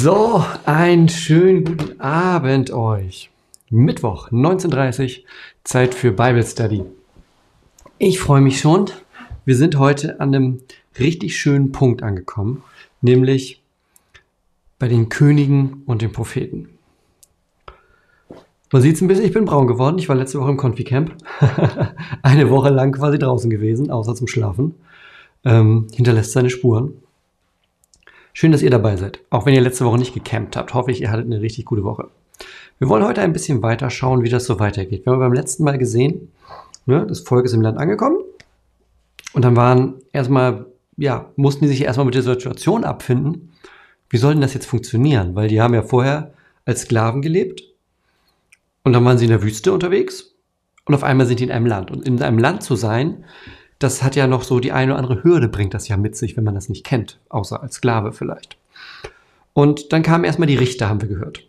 So, einen schönen guten Abend euch. Mittwoch, 19.30 Uhr, Zeit für Bible Study. Ich freue mich schon. Wir sind heute an einem richtig schönen Punkt angekommen, nämlich bei den Königen und den Propheten. Man sieht es ein bisschen, ich bin braun geworden. Ich war letzte Woche im Confi-Camp. Eine Woche lang quasi draußen gewesen, außer zum Schlafen. Ähm, hinterlässt seine Spuren. Schön, dass ihr dabei seid. Auch wenn ihr letzte Woche nicht gecampt habt, hoffe ich, ihr hattet eine richtig gute Woche. Wir wollen heute ein bisschen weiter schauen, wie das so weitergeht. Wir haben beim letzten Mal gesehen, ne, das Volk ist im Land angekommen. Und dann waren erstmal, ja, mussten die sich erstmal mit der Situation abfinden. Wie soll denn das jetzt funktionieren? Weil die haben ja vorher als Sklaven gelebt. Und dann waren sie in der Wüste unterwegs. Und auf einmal sind die in einem Land. Und in einem Land zu sein, das hat ja noch so die eine oder andere Hürde, bringt das ja mit sich, wenn man das nicht kennt, außer als Sklave vielleicht. Und dann kamen erstmal die Richter, haben wir gehört,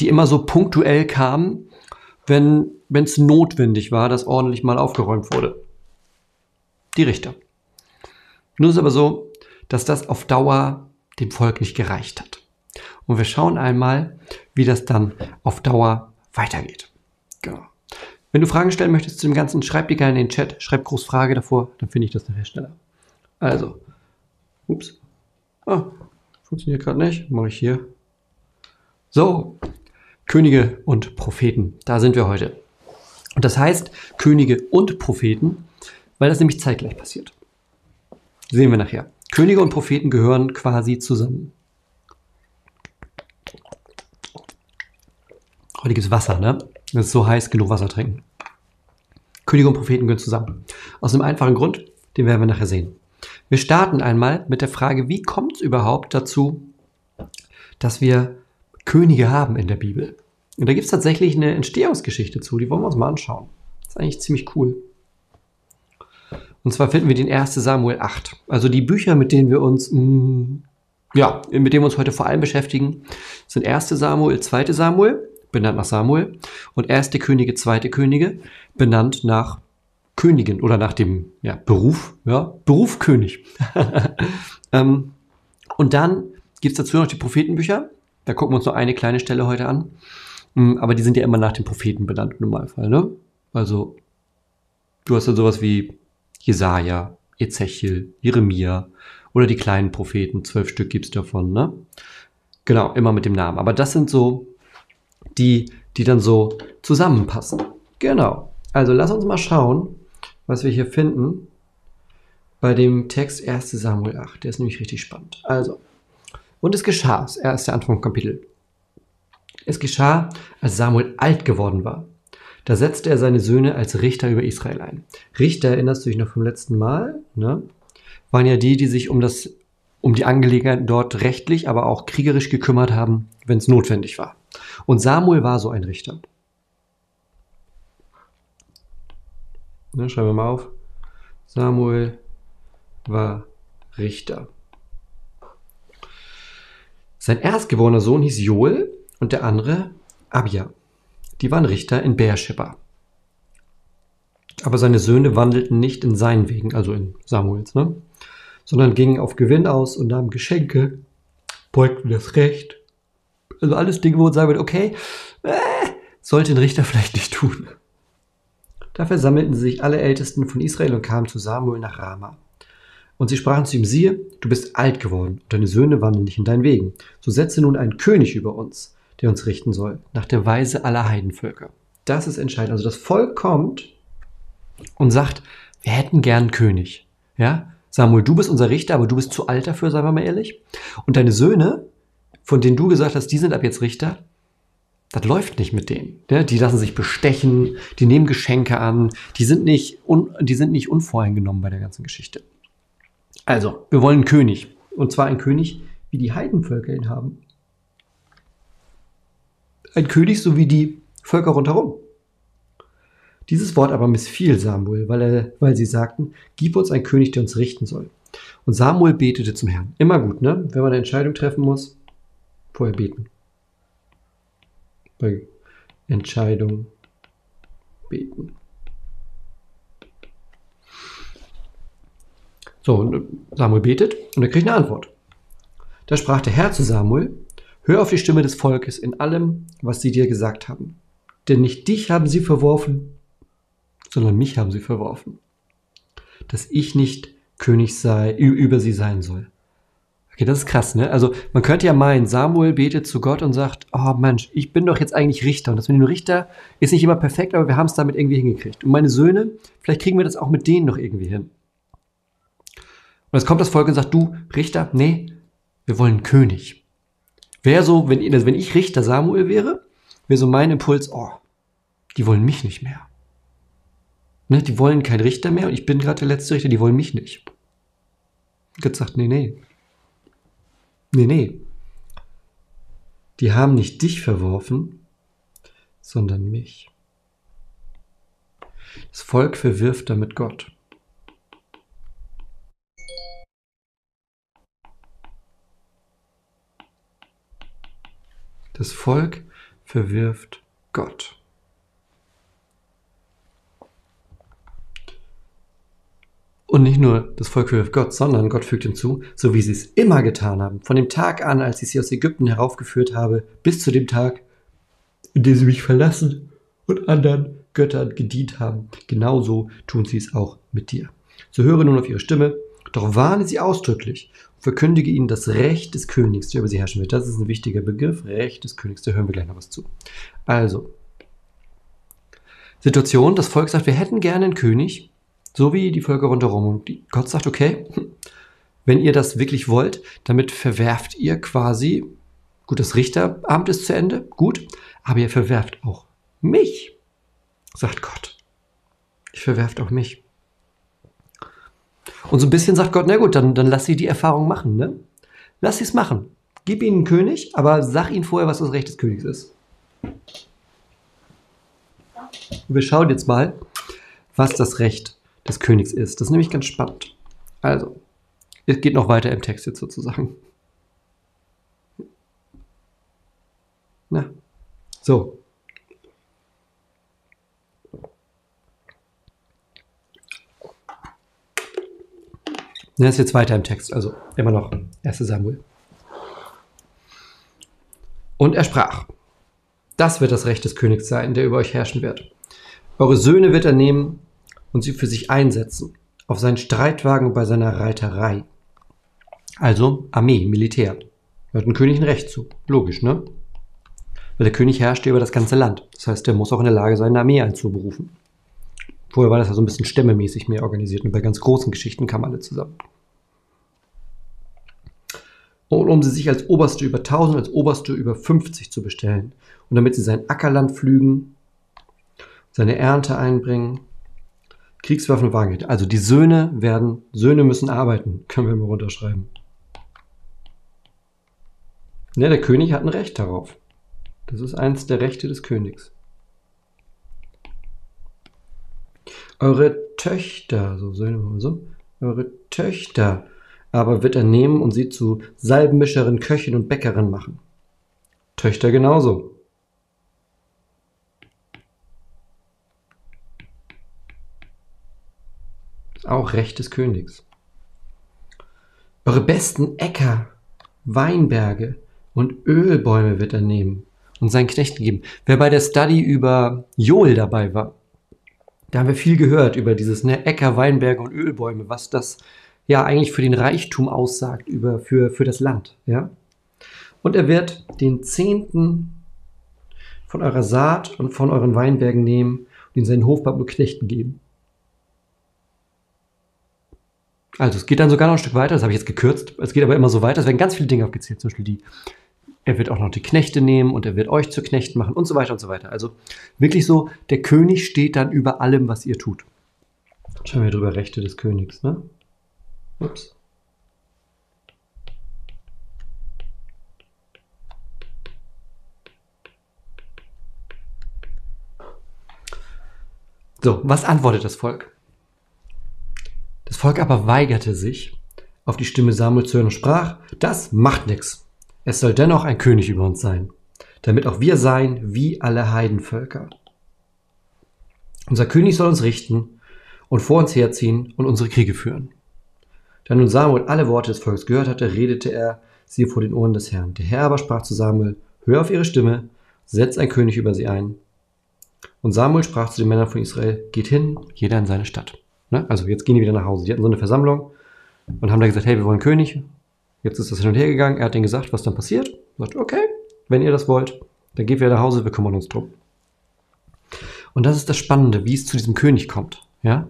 die immer so punktuell kamen, wenn es notwendig war, dass ordentlich mal aufgeräumt wurde. Die Richter. Nun ist aber so, dass das auf Dauer dem Volk nicht gereicht hat. Und wir schauen einmal, wie das dann auf Dauer weitergeht. Wenn du Fragen stellen möchtest zu dem Ganzen, schreib die gerne in den Chat, schreib groß Frage davor, dann finde ich das nachher schneller. Also, ups. Ah, funktioniert gerade nicht. Mache ich hier. So, Könige und Propheten, da sind wir heute. Und das heißt Könige und Propheten, weil das nämlich zeitgleich passiert. Sehen wir nachher. Könige und Propheten gehören quasi zusammen. Heutiges Wasser, ne? Das ist so heiß, genug Wasser trinken. Könige und Propheten gehören zusammen. Aus einem einfachen Grund, den werden wir nachher sehen. Wir starten einmal mit der Frage, wie kommt es überhaupt dazu, dass wir Könige haben in der Bibel? Und da gibt es tatsächlich eine Entstehungsgeschichte zu, die wollen wir uns mal anschauen. Das ist eigentlich ziemlich cool. Und zwar finden wir den 1. Samuel 8. Also die Bücher, mit denen wir uns, mh, mm, ja, mit denen wir uns heute vor allem beschäftigen, sind 1. Samuel, 2. Samuel benannt nach Samuel, und erste Könige, zweite Könige, benannt nach Königin oder nach dem ja, Beruf, ja, Beruf König. ähm, und dann gibt es dazu noch die Prophetenbücher. Da gucken wir uns noch eine kleine Stelle heute an. Ähm, aber die sind ja immer nach dem Propheten benannt im Normalfall. Ne? Also, du hast ja sowas wie Jesaja, Ezechiel, Jeremia oder die kleinen Propheten. Zwölf Stück gibt es davon. Ne? Genau, immer mit dem Namen. Aber das sind so die, die dann so zusammenpassen. Genau. Also lass uns mal schauen, was wir hier finden bei dem Text 1 Samuel 8. Der ist nämlich richtig spannend. Also, und es geschah, er ist der Anfang Kapitel. Es geschah, als Samuel alt geworden war. Da setzte er seine Söhne als Richter über Israel ein. Richter, erinnerst du dich noch vom letzten Mal? Ne? Waren ja die, die sich um, das, um die Angelegenheiten dort rechtlich, aber auch kriegerisch gekümmert haben, wenn es notwendig war. Und Samuel war so ein Richter. Ne, schreiben wir mal auf. Samuel war Richter. Sein erstgeborener Sohn hieß Joel und der andere Abia. Die waren Richter in Beersheba. Aber seine Söhne wandelten nicht in seinen Wegen, also in Samuels, ne? sondern gingen auf Gewinn aus und nahmen Geschenke, beugten das Recht Also alles Dinge, wo man sagen würde, okay, äh, sollte ein Richter vielleicht nicht tun. Da versammelten sich alle Ältesten von Israel und kamen zu Samuel nach Rama. Und sie sprachen zu ihm, siehe, du bist alt geworden und deine Söhne wandeln nicht in deinen Wegen. So setze nun einen König über uns, der uns richten soll, nach der Weise aller Heidenvölker. Das ist entscheidend. Also das Volk kommt und sagt, wir hätten gern einen König. Ja? Samuel, du bist unser Richter, aber du bist zu alt dafür, sagen wir mal ehrlich. Und deine Söhne, von denen du gesagt hast, die sind ab jetzt Richter, das läuft nicht mit denen. Die lassen sich bestechen, die nehmen Geschenke an, die sind nicht, un, die sind nicht unvoreingenommen bei der ganzen Geschichte. Also, wir wollen einen König. Und zwar einen König, wie die Heidenvölker ihn haben. Ein König, so wie die Völker rundherum. Dieses Wort aber missfiel Samuel, weil, er, weil sie sagten, gib uns einen König, der uns richten soll. Und Samuel betete zum Herrn. Immer gut, ne? Wenn man eine Entscheidung treffen muss, vorher beten. Bei Entscheidung beten. So, Samuel betet und er kriegt eine Antwort. Da sprach der Herr zu Samuel, hör auf die Stimme des Volkes in allem, was sie dir gesagt haben. Denn nicht dich haben sie verworfen, sondern mich haben sie verworfen. Dass ich nicht König sei, über sie sein soll. Okay, das ist krass, ne? Also man könnte ja meinen, Samuel betet zu Gott und sagt, oh Mensch, ich bin doch jetzt eigentlich Richter. Und das mit dem Richter ist nicht immer perfekt, aber wir haben es damit irgendwie hingekriegt. Und meine Söhne, vielleicht kriegen wir das auch mit denen noch irgendwie hin. Und jetzt kommt das Volk und sagt, du, Richter, nee, wir wollen König. Wäre so, wenn, also wenn ich Richter Samuel wäre, wäre so mein Impuls, oh, die wollen mich nicht mehr. Ne, die wollen keinen Richter mehr und ich bin gerade der letzte Richter, die wollen mich nicht. Gott sagt, nee, nee. Nee, nee. Die haben nicht dich verworfen, sondern mich. Das Volk verwirft damit Gott. Das Volk verwirft Gott. Und nicht nur das Volk verwirft Gott, sondern Gott fügt hinzu, so wie sie es immer getan haben, von dem Tag an, als ich sie aus Ägypten heraufgeführt habe, bis zu dem Tag, in dem sie mich verlassen und anderen Göttern gedient haben. Genauso tun sie es auch mit dir. So höre nun auf ihre Stimme, doch warne sie ausdrücklich und verkündige ihnen das Recht des Königs, der über sie herrschen wird. Das ist ein wichtiger Begriff, Recht des Königs, da hören wir gleich noch was zu. Also, Situation, das Volk sagt, wir hätten gerne einen König, so wie die Völker rundherum. Und Gott sagt, okay, wenn ihr das wirklich wollt, damit verwerft ihr quasi, gut, das Richteramt ist zu Ende, gut, aber ihr verwerft auch mich, sagt Gott. Ich verwerft auch mich. Und so ein bisschen sagt Gott, na gut, dann, dann lass sie die Erfahrung machen, ne? Lass sie es machen. Gib ihnen einen König, aber sag ihnen vorher, was das Recht des Königs ist. Wir schauen jetzt mal, was das Recht des Königs ist. Das ist nämlich ganz spannend. Also, es geht noch weiter im Text jetzt sozusagen. Na, so. Das ist jetzt weiter im Text, also immer noch 1 Samuel. Und er sprach, das wird das Recht des Königs sein, der über euch herrschen wird. Eure Söhne wird er nehmen und sie für sich einsetzen, auf seinen Streitwagen und bei seiner Reiterei. Also Armee, Militär. Hört ein König ein Recht zu. Logisch, ne? Weil der König herrscht über das ganze Land. Das heißt, der muss auch in der Lage sein, eine Armee einzuberufen. Vorher war das ja so ein bisschen stämmemäßig mehr organisiert und bei ganz großen Geschichten kamen alle zusammen. Und um sie sich als Oberste über 1000, als Oberste über 50 zu bestellen. Und damit sie sein Ackerland pflügen, seine Ernte einbringen Kriegswaffen und Wagenräte. Also die Söhne werden, Söhne müssen arbeiten, können wir mal runterschreiben. Ja, der König hat ein Recht darauf. Das ist eins der Rechte des Königs. Eure Töchter, so Söhne, so, eure Töchter aber wird er nehmen und sie zu Salbenmischerin, Köchin und Bäckerin machen. Töchter genauso. Auch Recht des Königs. Eure besten Äcker, Weinberge und Ölbäume wird er nehmen und seinen Knechten geben. Wer bei der Study über Joel dabei war, da haben wir viel gehört über dieses ne, Äcker, Weinberge und Ölbäume, was das ja eigentlich für den Reichtum aussagt, über, für, für das Land. Ja? Und er wird den Zehnten von eurer Saat und von euren Weinbergen nehmen und in seinen Hofbab nur Knechten geben. Also es geht dann sogar noch ein Stück weiter, das habe ich jetzt gekürzt. Es geht aber immer so weiter. Es werden ganz viele Dinge aufgezählt, zum Beispiel die, er wird auch noch die Knechte nehmen und er wird euch zu Knechten machen und so weiter und so weiter. Also wirklich so, der König steht dann über allem, was ihr tut. Schauen wir drüber, Rechte des Königs, ne? Ups. So, was antwortet das Volk? Das Volk aber weigerte sich, auf die Stimme Samuel zu hören und sprach, das macht nix. Es soll dennoch ein König über uns sein, damit auch wir sein wie alle Heidenvölker. Unser König soll uns richten und vor uns herziehen und unsere Kriege führen. Da nun Samuel alle Worte des Volkes gehört hatte, redete er sie vor den Ohren des Herrn. Der Herr aber sprach zu Samuel, hör auf ihre Stimme, setz ein König über sie ein. Und Samuel sprach zu den Männern von Israel, geht hin, jeder in seine Stadt. Ne? Also jetzt gehen die wieder nach Hause. Die hatten so eine Versammlung und haben da gesagt, hey, wir wollen König. Jetzt ist das hin und her gegangen. Er hat denen gesagt, was dann passiert. Er sagt, okay, wenn ihr das wollt, dann geht wieder nach Hause, wir kümmern uns drum. Und das ist das Spannende, wie es zu diesem König kommt. Ja?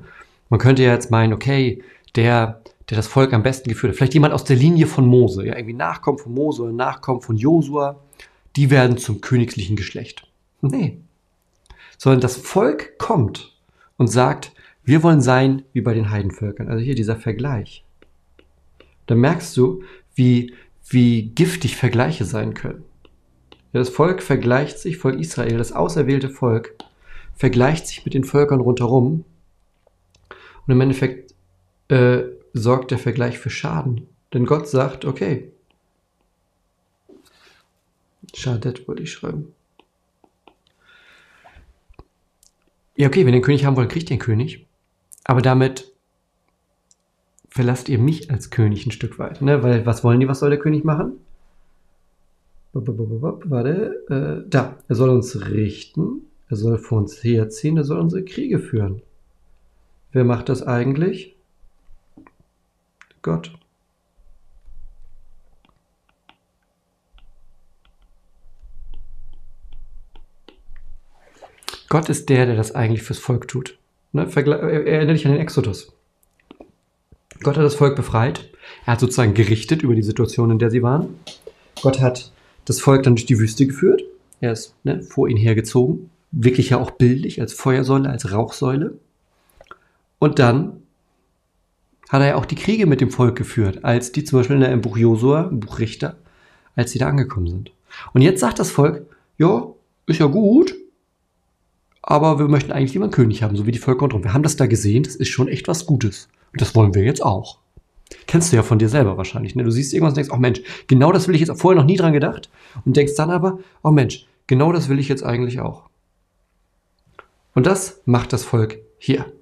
Man könnte ja jetzt meinen, okay, der, der das Volk am besten geführt hat, vielleicht jemand aus der Linie von Mose, ja, irgendwie Nachkommen von Mose oder Nachkommen von Josua, die werden zum königlichen Geschlecht. Nee. Sondern das Volk kommt und sagt, wir wollen sein wie bei den Heidenvölkern. Also hier dieser Vergleich. Da merkst du, wie, wie giftig Vergleiche sein können. Ja, das Volk vergleicht sich, Volk Israel, das auserwählte Volk, vergleicht sich mit den Völkern rundherum. Und im Endeffekt äh, sorgt der Vergleich für Schaden. Denn Gott sagt, okay, Schadet wollte ich schreiben. Ja, okay, wenn ihr den König haben wollt, kriegt den König. Aber damit verlasst ihr mich als König ein Stück weit. Ne? Weil was wollen die, was soll der König machen? Warte, äh, da. Er soll uns richten, er soll vor uns herziehen, er soll unsere Kriege führen. Wer macht das eigentlich? Gott. Gott ist der, der das eigentlich fürs Volk tut. Ne, erinnere dich an den Exodus. Gott hat das Volk befreit. Er hat sozusagen gerichtet über die Situation, in der sie waren. Gott hat das Volk dann durch die Wüste geführt. Er ist ne, vor ihnen hergezogen. Wirklich ja auch bildlich, als Feuersäule, als Rauchsäule. Und dann hat er ja auch die Kriege mit dem Volk geführt, als die zum Beispiel im Buch Josua, im Buch Richter, als sie da angekommen sind. Und jetzt sagt das Volk, ja, ist ja gut, aber wir möchten eigentlich lieber einen König haben, so wie die Völker und Wir haben das da gesehen, das ist schon echt was Gutes. Und das wollen wir jetzt auch. Kennst du ja von dir selber wahrscheinlich. Ne? Du siehst irgendwas und denkst, oh Mensch, genau das will ich jetzt vorher noch nie dran gedacht. Und denkst dann aber, oh Mensch, genau das will ich jetzt eigentlich auch. Und das macht das Volk hier.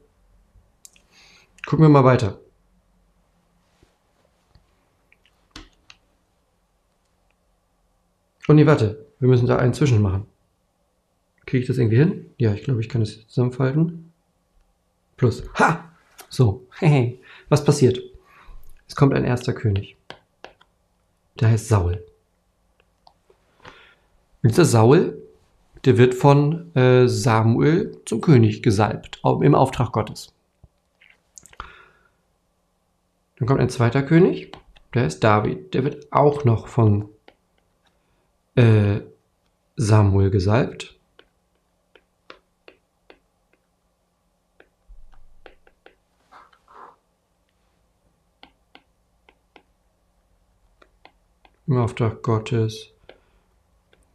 Gucken wir mal weiter. Oh nee, warte, wir müssen da einen zwischen machen. Kriege ich das irgendwie hin? Ja, ich glaube, ich kann das zusammenfalten. Plus. Ha! So. Hey, was passiert? Es kommt ein erster König. Der heißt Saul. Und dieser Saul, der wird von äh, Samuel zum König gesalbt, im Auftrag Gottes. Dann kommt ein zweiter König, der ist David. Der wird auch noch von äh, Samuel gesalbt. Im Auftrag Gottes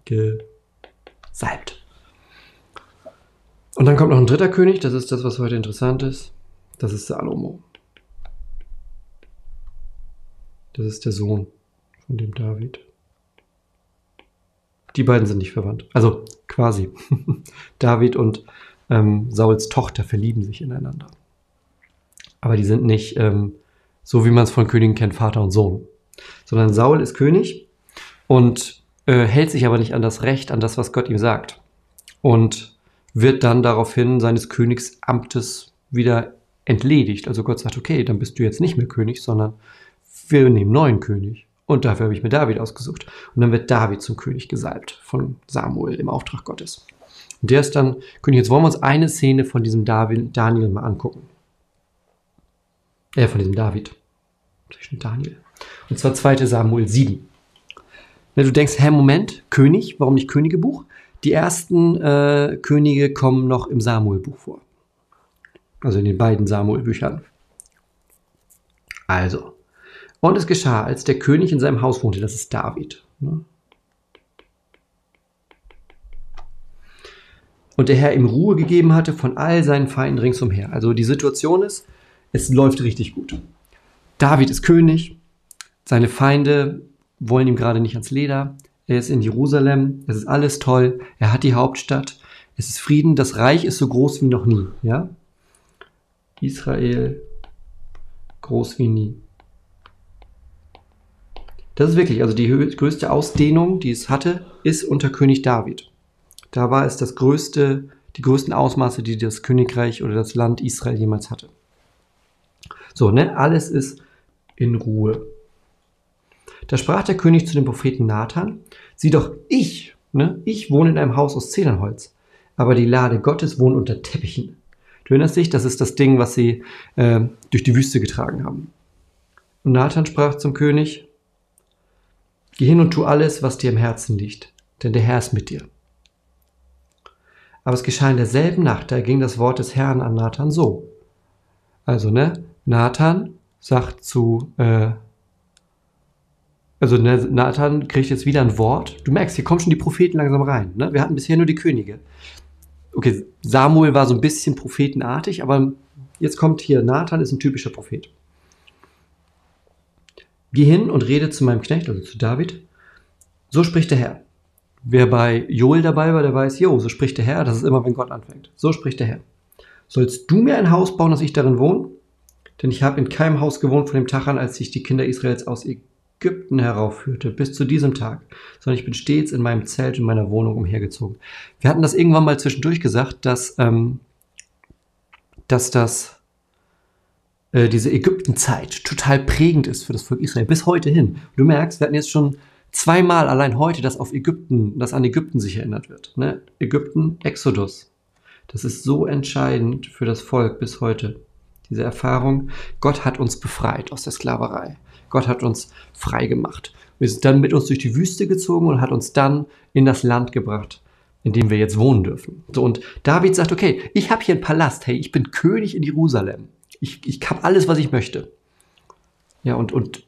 gesalbt. Und dann kommt noch ein dritter König, das ist das, was heute interessant ist. Das ist Salomo. Das ist der Sohn von dem David. Die beiden sind nicht verwandt. Also quasi. David und ähm, Sauls Tochter verlieben sich ineinander. Aber die sind nicht ähm, so, wie man es von Königen kennt, Vater und Sohn sondern Saul ist König und äh, hält sich aber nicht an das Recht, an das, was Gott ihm sagt. Und wird dann daraufhin seines Königsamtes wieder entledigt. Also Gott sagt, okay, dann bist du jetzt nicht mehr König, sondern wir nehmen neuen König. Und dafür habe ich mir David ausgesucht. Und dann wird David zum König gesalbt von Samuel im Auftrag Gottes. Und der ist dann König. Jetzt wollen wir uns eine Szene von diesem David, Daniel mal angucken. Äh, von diesem David. Daniel. Und zwar 2. Samuel 7. Wenn du denkst, hä, Moment, König, warum nicht Königebuch? Die ersten äh, Könige kommen noch im Samuel-Buch vor. Also in den beiden Samuel-Büchern. Also. Und es geschah, als der König in seinem Haus wohnte, das ist David. Ne? Und der Herr ihm Ruhe gegeben hatte von all seinen Feinden ringsumher. Also die Situation ist, es läuft richtig gut. David ist König, seine Feinde wollen ihm gerade nicht ans Leder. Er ist in Jerusalem, es ist alles toll, er hat die Hauptstadt, es ist Frieden, das Reich ist so groß wie noch nie. Ja? Israel groß wie nie. Das ist wirklich, also die größte Ausdehnung, die es hatte, ist unter König David. Da war es das größte, die größten Ausmaße, die das Königreich oder das Land Israel jemals hatte. So, ne, alles ist in Ruhe. Da sprach der König zu dem Propheten Nathan, sieh doch, ich, ne, ich wohne in einem Haus aus Zedernholz, aber die Lade Gottes wohnt unter Teppichen. Du erinnerst dich, das ist das Ding, was sie äh, durch die Wüste getragen haben. Und Nathan sprach zum König, Geh hin und tu alles, was dir im Herzen liegt, denn der Herr ist mit dir. Aber es geschah in derselben Nacht, da ging das Wort des Herrn an Nathan so. Also, ne, Nathan sagt zu, äh, also ne, Nathan kriegt jetzt wieder ein Wort. Du merkst, hier kommen schon die Propheten langsam rein. Ne? Wir hatten bisher nur die Könige okay, Samuel war so ein bisschen prophetenartig, aber jetzt kommt hier, Nathan ist ein typischer Prophet. Geh hin und rede zu meinem Knecht, also zu David. So spricht der Herr. Wer bei Joel dabei war, der weiß, jo, so spricht der Herr, das ist immer, wenn Gott anfängt. So spricht der Herr. Sollst du mir ein Haus bauen, dass ich darin wohne? Denn ich habe in keinem Haus gewohnt von dem Tag an, als sich die Kinder Israels aus Ägypten heraufführte, bis zu diesem Tag, sondern ich bin stets in meinem Zelt in meiner Wohnung umhergezogen. Wir hatten das irgendwann mal zwischendurch gesagt, dass, ähm, dass das äh, diese Ägyptenzeit total prägend ist für das Volk Israel, bis heute hin. Du merkst, wir hatten jetzt schon zweimal allein heute, dass auf Ägypten, dass an Ägypten sich erinnert wird. Ne? Ägypten, Exodus. Das ist so entscheidend für das Volk bis heute. Diese Erfahrung, Gott hat uns befreit aus der Sklaverei. Gott hat uns frei gemacht. Wir sind dann mit uns durch die Wüste gezogen und hat uns dann in das Land gebracht, in dem wir jetzt wohnen dürfen. So, und David sagt, okay, ich habe hier einen Palast, hey, ich bin König in Jerusalem. Ich, ich habe alles, was ich möchte. Ja, und, und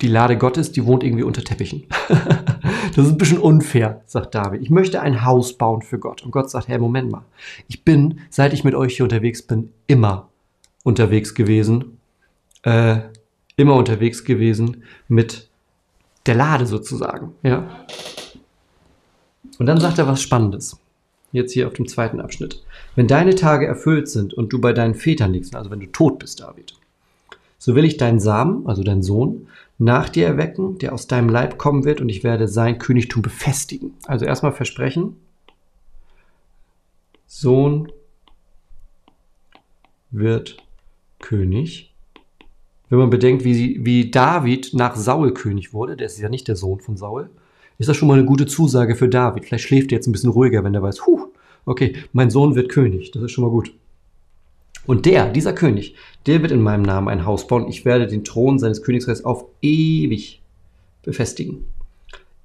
die Lade Gottes, die wohnt irgendwie unter Teppichen. das ist ein bisschen unfair, sagt David. Ich möchte ein Haus bauen für Gott. Und Gott sagt, hey, Moment mal. Ich bin, seit ich mit euch hier unterwegs bin, immer unterwegs gewesen. Äh, immer unterwegs gewesen mit der Lade sozusagen. Ja. Und dann sagt er was Spannendes. Jetzt hier auf dem zweiten Abschnitt. Wenn deine Tage erfüllt sind und du bei deinen Vätern liegst, also wenn du tot bist, David, so will ich deinen Samen, also deinen Sohn, nach dir erwecken, der aus deinem Leib kommen wird und ich werde sein Königtum befestigen. Also erstmal versprechen, Sohn wird König wenn man bedenkt, wie, wie David nach Saul König wurde, der ist ja nicht der Sohn von Saul, ist das schon mal eine gute Zusage für David. Vielleicht schläft er jetzt ein bisschen ruhiger, wenn er weiß, huh, okay, mein Sohn wird König. Das ist schon mal gut. Und der, dieser König, der wird in meinem Namen ein Haus bauen. Ich werde den Thron seines Königsreichs auf ewig befestigen.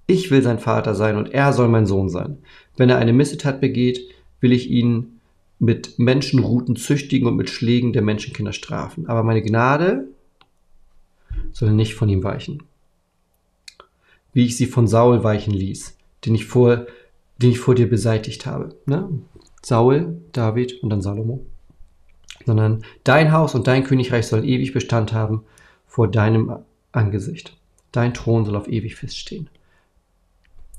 Ich will sein Vater sein und er soll mein Sohn sein. Wenn er eine Missetat begeht, will ich ihn mit Menschenruten züchtigen und mit Schlägen der Menschenkinder strafen. Aber meine Gnade soll nicht von ihm weichen. Wie ich sie von Saul weichen ließ, den ich vor, den ich vor dir beseitigt habe. Ne? Saul, David und dann Salomo. Sondern dein Haus und dein Königreich soll ewig Bestand haben vor deinem Angesicht. Dein Thron soll auf ewig feststehen.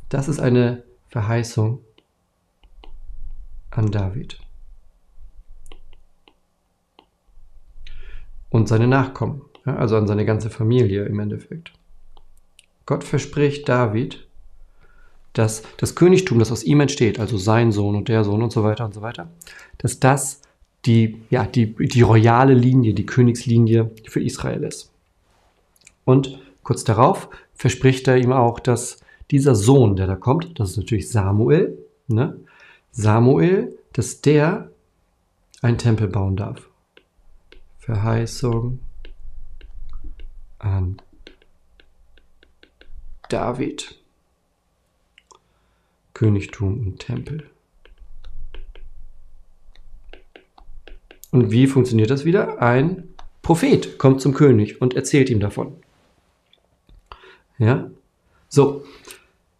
Das ist eine Verheißung an David. Und seine Nachkommen. Ja, also an seine ganze Familie im Endeffekt. Gott verspricht David, dass das Königtum, das aus ihm entsteht, also sein Sohn und der Sohn und so weiter und so weiter, dass das die, ja, die, die royale Linie, die Königslinie für Israel ist. Und kurz darauf verspricht er ihm auch, dass dieser Sohn, der da kommt, das ist natürlich Samuel, ne? Samuel, dass der einen Tempel bauen darf. Verheißung an David. Königtum und Tempel. Und wie funktioniert das wieder? Ein Prophet kommt zum König und erzählt ihm davon. Ja? So.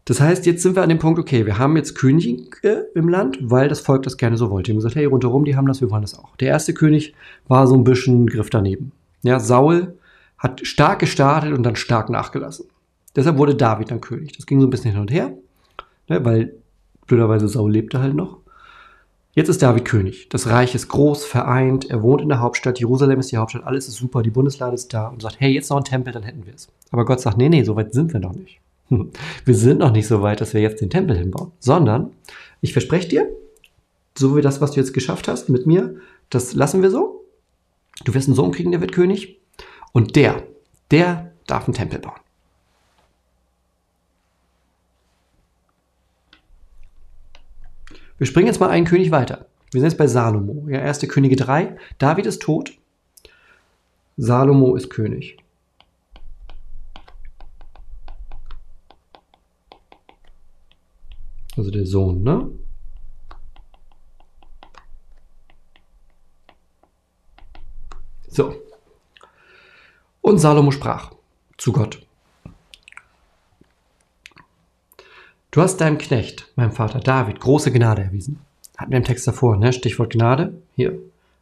Das heißt, jetzt sind wir an dem Punkt, okay, wir haben jetzt Könige im Land, weil das Volk das gerne so wollte. Die haben gesagt, hey, rundherum, die haben das, wir wollen das auch. Der erste König war so ein bisschen Griff daneben. Ja, Saul hat stark gestartet und dann stark nachgelassen. Deshalb wurde David dann König. Das ging so ein bisschen hin und her, ne, weil blöderweise Saul lebte halt noch. Jetzt ist David König. Das Reich ist groß, vereint. Er wohnt in der Hauptstadt. Jerusalem ist die Hauptstadt. Alles ist super. Die Bundeslade ist da und sagt, hey, jetzt noch ein Tempel, dann hätten wir es. Aber Gott sagt, nee, nee, so weit sind wir noch nicht. Wir sind noch nicht so weit, dass wir jetzt den Tempel hinbauen. Sondern, ich verspreche dir, so wie das, was du jetzt geschafft hast mit mir, das lassen wir so. Du wirst einen Sohn kriegen, der wird König. Und der, der darf einen Tempel bauen. Wir springen jetzt mal einen König weiter. Wir sind jetzt bei Salomo. Ja, erste Könige 3. David ist tot. Salomo ist König. Also der Sohn, ne? So. Und Salomo sprach zu Gott. Du hast deinem Knecht, meinem Vater David, große Gnade erwiesen. Hatten wir im Text davor, ne? Stichwort Gnade. Hier.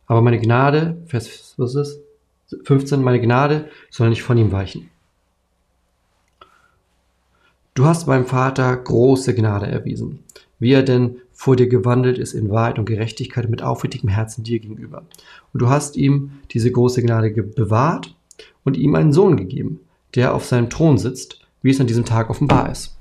Aber meine Gnade, Vers, was ist das? 15, meine Gnade soll nicht von ihm weichen. Du hast meinem Vater große Gnade erwiesen, wie er denn vor dir gewandelt ist in Wahrheit und Gerechtigkeit mit aufrichtigem Herzen dir gegenüber. Und du hast ihm diese große Gnade bewahrt und ihm einen Sohn gegeben, der auf seinem Thron sitzt, wie es an diesem Tag offenbar ist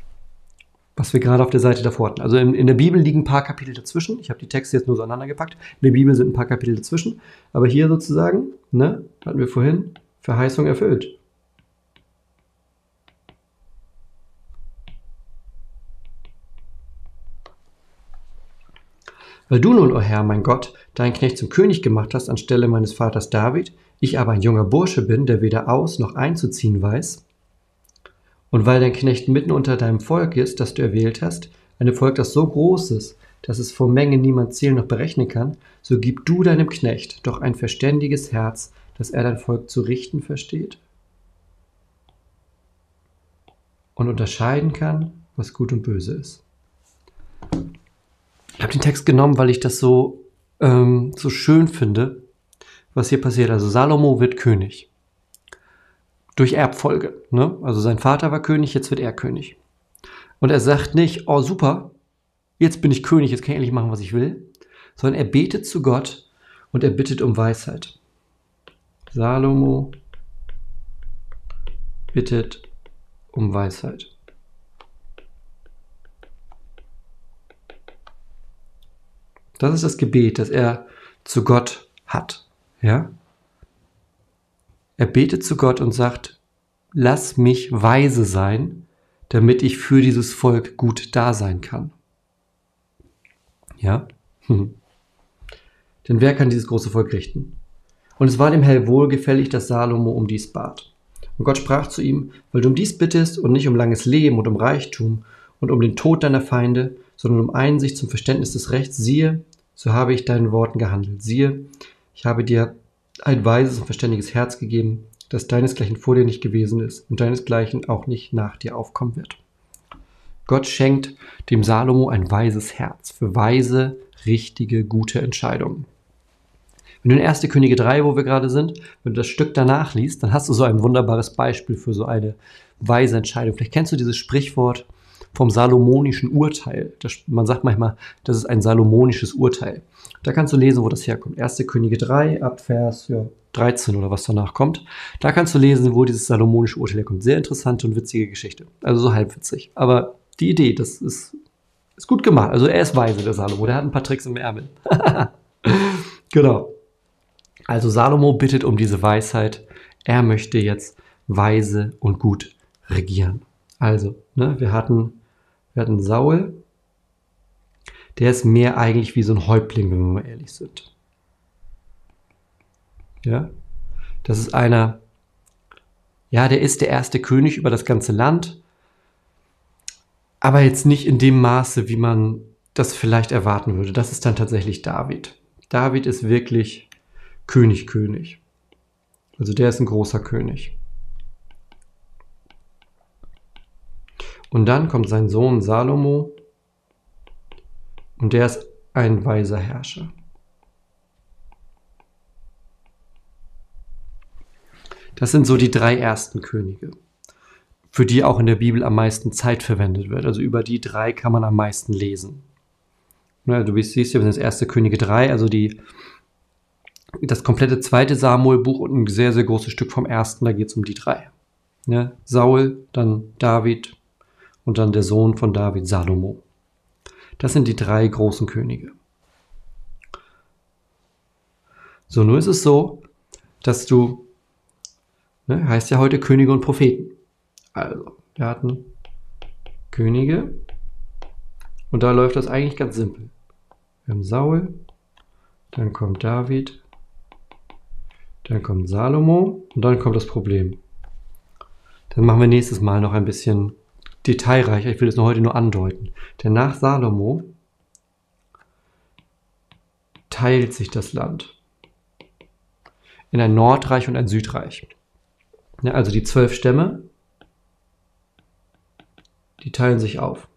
was wir gerade auf der Seite davor hatten. Also in, in, der Bibel liegen ein paar Kapitel dazwischen. Ich habe die Texte jetzt nur so aneinander gepackt. In der Bibel sind ein paar Kapitel dazwischen. Aber hier sozusagen, ne, hatten wir vorhin, Verheißung erfüllt. Weil du nun, o oh Herr, mein Gott, deinen Knecht zum König gemacht hast anstelle meines Vaters David, ich aber ein junger Bursche bin, der weder aus noch einzuziehen weiß, und weil dein Knecht mitten unter deinem Volk ist, das du erwählt hast, ein Volk, das so groß ist, dass es vor Menge niemand zählen noch berechnen kann, so gib du deinem Knecht doch ein verständiges Herz, dass er dein Volk zu richten versteht und unterscheiden kann, was gut und böse ist. Ich habe den Text genommen, weil ich das so, ähm, so schön finde, was hier passiert. Also Salomo wird König durch Erbfolge. Ne? Also sein Vater war König, jetzt wird er König. Und er sagt nicht, oh super, jetzt bin ich König, jetzt kann ich endlich machen, was ich will, sondern er betet zu Gott und er bittet um Weisheit. Salomo bittet um Weisheit. Das ist das Gebet, das er zu Gott hat. Ja? Er betet zu Gott und sagt, lass mich weise sein, damit ich für dieses Volk gut da sein kann. Ja? Hm. Denn wer kann dieses große Volk richten? Und es war dem Herr wohlgefällig, dass Salomo um dies bat. Und Gott sprach zu ihm, weil du um dies bittest und nicht um langes Leben und um Reichtum und um den Tod deiner Feinde, sondern um Einsicht zum Verständnis des Rechts, siehe, so habe ich deinen Worten gehandelt. Siehe, ich habe dir ein weises und verständiges Herz gegeben, das deinesgleichen vor dir nicht gewesen ist und deinesgleichen auch nicht nach dir aufkommen wird. Gott schenkt dem Salomo ein weises Herz für weise, richtige, gute Entscheidungen. Wenn du in 1. Könige 3, wo wir gerade sind, wenn du das Stück danach liest, dann hast du so ein wunderbares Beispiel für so eine weise Entscheidung. Vielleicht kennst du dieses Sprichwort vom salomonischen Urteil. Das, man sagt manchmal, das ist ein salomonisches Urteil. Da kannst du lesen, wo das herkommt. 1. Könige 3, ab Vers ja, 13 oder was danach kommt. Da kannst du lesen, wo dieses salomonische Urteil herkommt. Sehr interessante und witzige Geschichte. Also so halbwitzig. Aber die Idee, das ist, ist gut gemacht. Also er ist weise, der Salomo, der hat ein paar Tricks im Ärmel. genau. Also Salomo bittet um diese Weisheit. Er möchte jetzt weise und gut regieren. Also, ne, wir hatten, wir hatten Saul, der ist mehr eigentlich wie so ein Häuptling, wenn wir mal ehrlich sind. Ja, das ist einer, ja, der ist der erste König über das ganze Land, aber jetzt nicht in dem Maße, wie man das vielleicht erwarten würde. Das ist dann tatsächlich David. David ist wirklich König, König. Also der ist ein großer König. Und dann kommt sein Sohn Salomo und der ist ein weiser Herrscher. Das sind so die drei ersten Könige, für die auch in der Bibel am meisten Zeit verwendet wird. Also über die drei kann man am meisten lesen. Ja, du siehst hier, wir sind das erste Könige 3, also die, das komplette zweite Samuel-Buch und ein sehr, sehr großes Stück vom ersten, da geht es um die drei. Ja, Saul, dann David und dann der Sohn von David, Salomo. Das sind die drei großen Könige. So, nur ist es so, dass du, ne, heißt ja heute Könige und Propheten. Also, wir hatten Könige und da läuft das eigentlich ganz simpel. Wir haben Saul, dann kommt David, dann kommt Salomo und dann kommt das Problem. Dann machen wir nächstes Mal noch ein bisschen detailreicher. Ich will es nur heute nur andeuten. Denn nach Salomo teilt sich das Land in ein Nordreich und ein Südreich. Ja, also die zwölf Stämme, die teilen sich auf.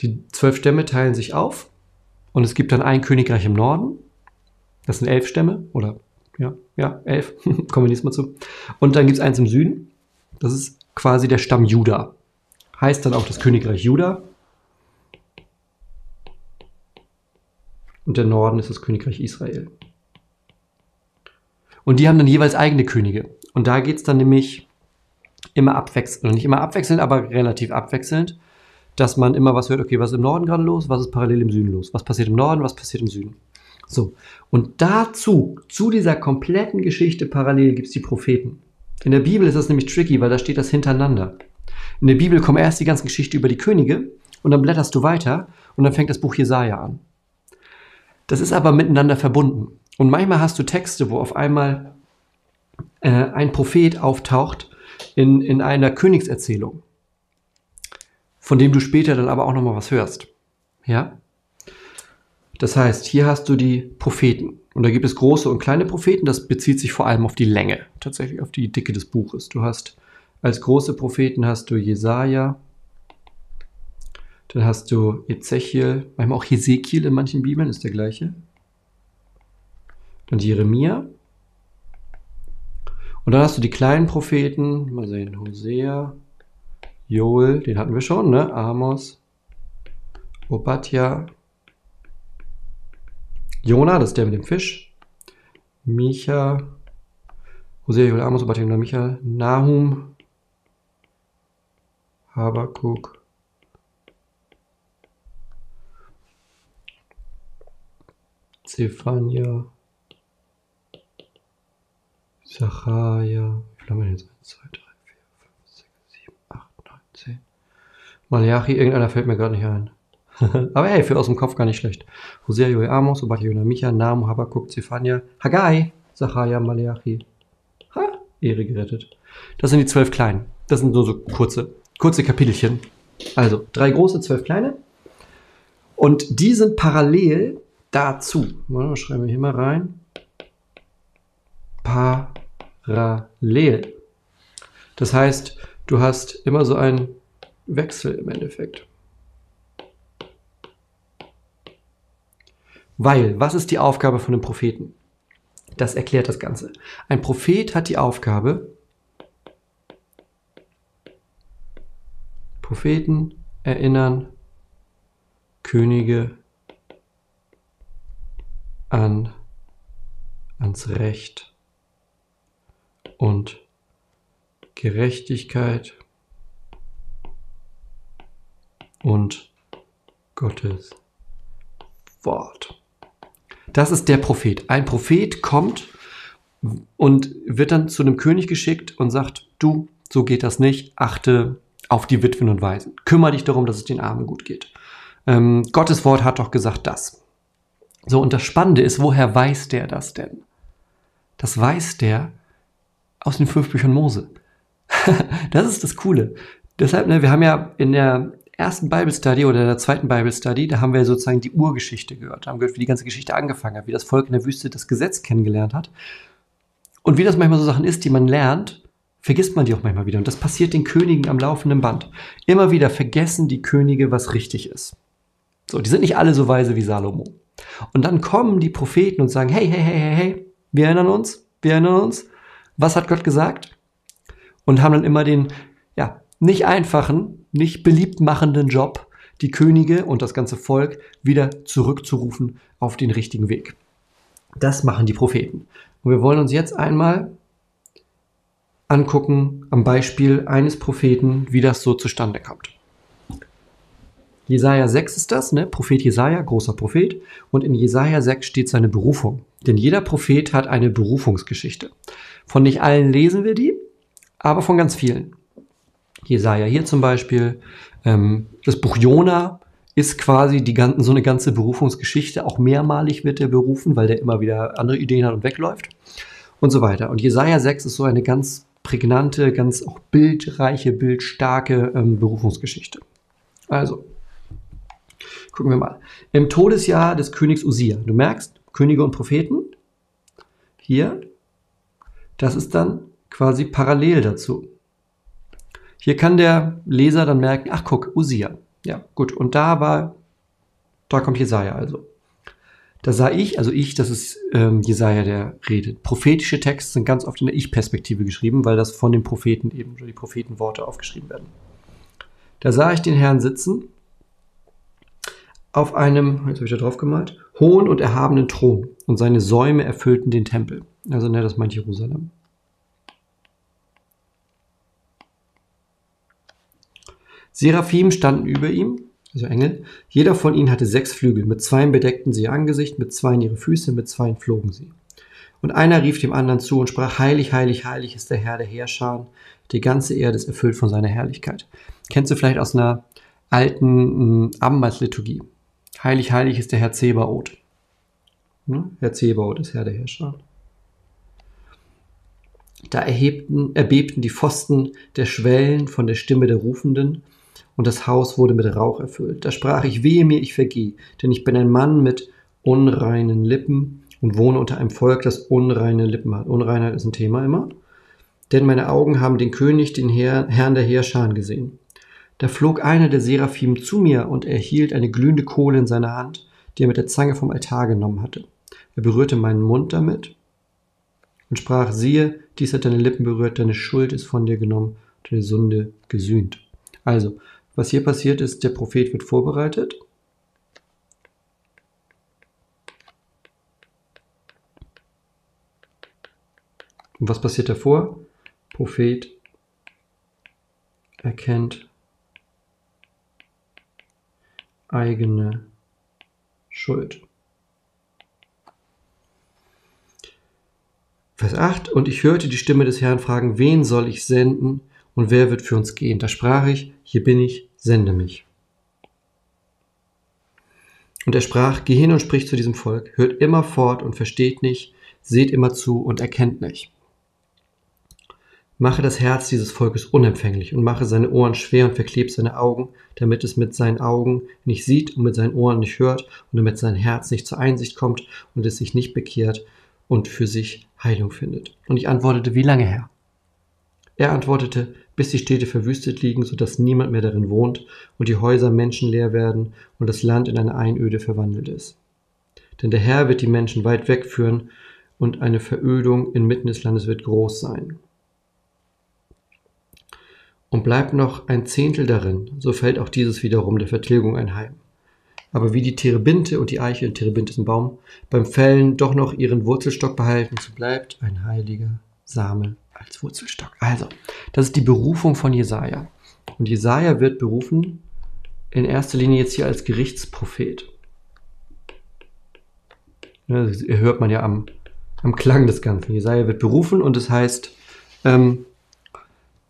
Die zwölf Stämme teilen sich auf und es gibt dann ein Königreich im Norden. Das sind elf Stämme oder ja, ja, elf. Kommen wir nächstes Mal zu. Und dann gibt es eins im Süden. Das ist quasi der Stamm Juda. Heißt dann auch das Königreich Juda. Und der Norden ist das Königreich Israel. Und die haben dann jeweils eigene Könige. Und da geht es dann nämlich immer abwechselnd, nicht immer abwechselnd, aber relativ abwechselnd, dass man immer was hört, okay, was ist im Norden gerade los, was ist parallel im Süden los, was passiert im Norden, was passiert im Süden. So, und dazu, zu dieser kompletten Geschichte parallel gibt es die Propheten. In der Bibel ist das nämlich tricky, weil da steht das hintereinander. In der Bibel kommen erst die ganzen Geschichten über die Könige und dann blätterst du weiter und dann fängt das Buch Jesaja an. Das ist aber miteinander verbunden. Und manchmal hast du Texte, wo auf einmal äh, ein Prophet auftaucht in, in einer Königserzählung, von dem du später dann aber auch nochmal was hörst. Ja? Das heißt, hier hast du die Propheten. Und da gibt es große und kleine Propheten. Das bezieht sich vor allem auf die Länge, tatsächlich auf die Dicke des Buches. Du hast als große Propheten hast du Jesaja, dann hast du Ezechiel, manchmal auch Hesekiel in manchen Bibeln, ist der gleiche. Dann Jeremia. Und dann hast du die kleinen Propheten, mal sehen, Hosea, Joel, den hatten wir schon, ne? Amos, Obadja, Jona, das ist der mit dem Fisch. Micha, Hosea, Joel, Amos, Obadiah, Micha, Nahum, Habakuk, Zephania, Zachariah, wie viel haben wir jetzt? 1, 2, 3, 4, 5, 6, 7, 8, 9, 10. Malachi, irgendeiner fällt mir gerade nicht ein. Aber hey, für aus dem Kopf gar nicht schlecht. Hosea, Joel, Amos, Obadiah, Micha, Namu, Habakkuk, Zephania, Haggai, Zachariah, Malachi. Ha, Ehre gerettet. Das sind die zwölf Kleinen. Das sind nur so kurze, kurze Kapitelchen. Also, drei große, zwölf kleine. Und die sind parallel dazu. Mal, schreiben wir hier mal rein. Parallel. Das heißt, du hast immer so einen Wechsel im Endeffekt. Weil, was ist die Aufgabe von einem Propheten? Das erklärt das Ganze. Ein Prophet hat die Aufgabe, Propheten erinnern Könige an, ans Recht und Gerechtigkeit und Gottes Wort. Das ist der Prophet. Ein Prophet kommt und wird dann zu einem König geschickt und sagt, du, so geht das nicht, achte auf die Witwen und Waisen. Kümmere dich darum, dass es den Armen gut geht. Ähm, Gottes Wort hat doch gesagt das. So, und das Spannende ist, woher weiß der das denn? Das weiß der aus den fünf Büchern Mose. das ist das Coole. Deshalb, ne, wir haben ja in der ersten Bible Study oder der zweiten Bible Study, da haben wir sozusagen die Urgeschichte gehört. Da haben wir gehört, wie die ganze Geschichte angefangen hat, wie das Volk in der Wüste das Gesetz kennengelernt hat. Und wie das manchmal so Sachen ist, die man lernt, vergisst man die auch manchmal wieder. Und das passiert den Königen am laufenden Band. Immer wieder vergessen die Könige, was richtig ist. So, die sind nicht alle so weise wie Salomo. Und dann kommen die Propheten und sagen, hey, hey, hey, hey, hey, wir erinnern uns, wir erinnern uns, was hat Gott gesagt? Und haben dann immer den, ja, nicht einfachen, nicht beliebt machenden Job, die Könige und das ganze Volk wieder zurückzurufen auf den richtigen Weg. Das machen die Propheten. Und wir wollen uns jetzt einmal angucken am Beispiel eines Propheten, wie das so zustande kommt. Jesaja 6 ist das, ne? Prophet Jesaja, großer Prophet. Und in Jesaja 6 steht seine Berufung. Denn jeder Prophet hat eine Berufungsgeschichte. Von nicht allen lesen wir die, aber von ganz vielen. Jesaja hier zum Beispiel. Ähm, das Buch Jona ist quasi die ganzen, so eine ganze Berufungsgeschichte. Auch mehrmalig wird er berufen, weil der immer wieder andere Ideen hat und wegläuft. Und so weiter. Und Jesaja 6 ist so eine ganz prägnante, ganz auch bildreiche, bildstarke ähm, Berufungsgeschichte. Also, Gucken wir mal. Im Todesjahr des Königs Usia. Du merkst, Könige und Propheten. Hier. Das ist dann quasi parallel dazu. Hier kann der Leser dann merken, ach guck, Usia. Ja, gut. Und da war, da kommt Jesaja also. Da sah ich, also ich, das ist ähm, Jesaja, der redet. Prophetische Texte sind ganz oft in der Ich-Perspektive geschrieben, weil das von den Propheten eben, die Prophetenworte aufgeschrieben werden. Da sah ich den Herrn sitzen auf einem, jetzt habe ich da drauf gemalt, hohen und erhabenen Thron und seine Säume erfüllten den Tempel. Also ne, das meint Jerusalem. Seraphim standen über ihm, also Engel. Jeder von ihnen hatte sechs Flügel. Mit zweien bedeckten sie ihr Angesicht, mit zweien ihre Füße, mit zweien flogen sie. Und einer rief dem anderen zu und sprach, heilig, heilig, heilig ist der Herr der Herrscher. Die ganze Erde ist erfüllt von seiner Herrlichkeit. Kennst du vielleicht aus einer alten mm, Abendmahlsliturgie? Heilig, heilig ist der Herr Zebaoth. Ne? Herr Zebaoth ist Herr der Herrscher. Da erhebten, erbebten die Pfosten der Schwellen von der Stimme der Rufenden, und das Haus wurde mit Rauch erfüllt. Da sprach ich, wehe mir, ich vergeh, denn ich bin ein Mann mit unreinen Lippen und wohne unter einem Volk, das unreine Lippen hat. Unreinheit ist ein Thema immer. Denn meine Augen haben den König, den Herr, Herrn der Heerscharen gesehen. Da flog einer der Seraphim zu mir und erhielt eine glühende Kohle in seiner Hand, die er mit der Zange vom Altar genommen hatte. Er berührte meinen Mund damit und sprach, siehe, dies hat deine Lippen berührt, deine Schuld ist von dir genommen, deine Sünde gesühnt. Also, was hier passiert ist, der Prophet wird vorbereitet. Und was passiert davor? Prophet erkennt eigene Schuld. Vers 8, und ich hörte die Stimme des Herrn fragen, wen soll ich senden und wer wird für uns gehen? Da sprach ich, hier bin ich, sende mich. Und er sprach, geh hin und sprich zu diesem Volk, hört immer fort und versteht nicht, seht immer zu und erkennt nicht. Mache das Herz dieses Volkes unempfänglich und mache seine Ohren schwer und verkleb seine Augen, damit es mit seinen Augen nicht sieht und mit seinen Ohren nicht hört und damit sein Herz nicht zur Einsicht kommt und es sich nicht bekehrt und für sich Heilung findet. Und ich antwortete, wie lange her? Er antwortete, bis die Städte verwüstet liegen, so dass niemand mehr darin wohnt und die Häuser menschenleer werden und das Land in eine Einöde verwandelt ist. Denn der Herr wird die Menschen weit wegführen und eine Verödung inmitten des Landes wird groß sein und bleibt noch ein Zehntel darin, so fällt auch dieses wiederum der Vertilgung einheim. Aber wie die Terebinte und die Eiche, Terebinte ist ein Baum, beim Fällen doch noch ihren Wurzelstock behalten, so bleibt ein heiliger Same als Wurzelstock. Also, das ist die Berufung von Jesaja. Und Jesaja wird berufen in erster Linie jetzt hier als Gerichtsprophet. Das hört man ja am, am Klang des Ganzen. Jesaja wird berufen und es das heißt, ähm,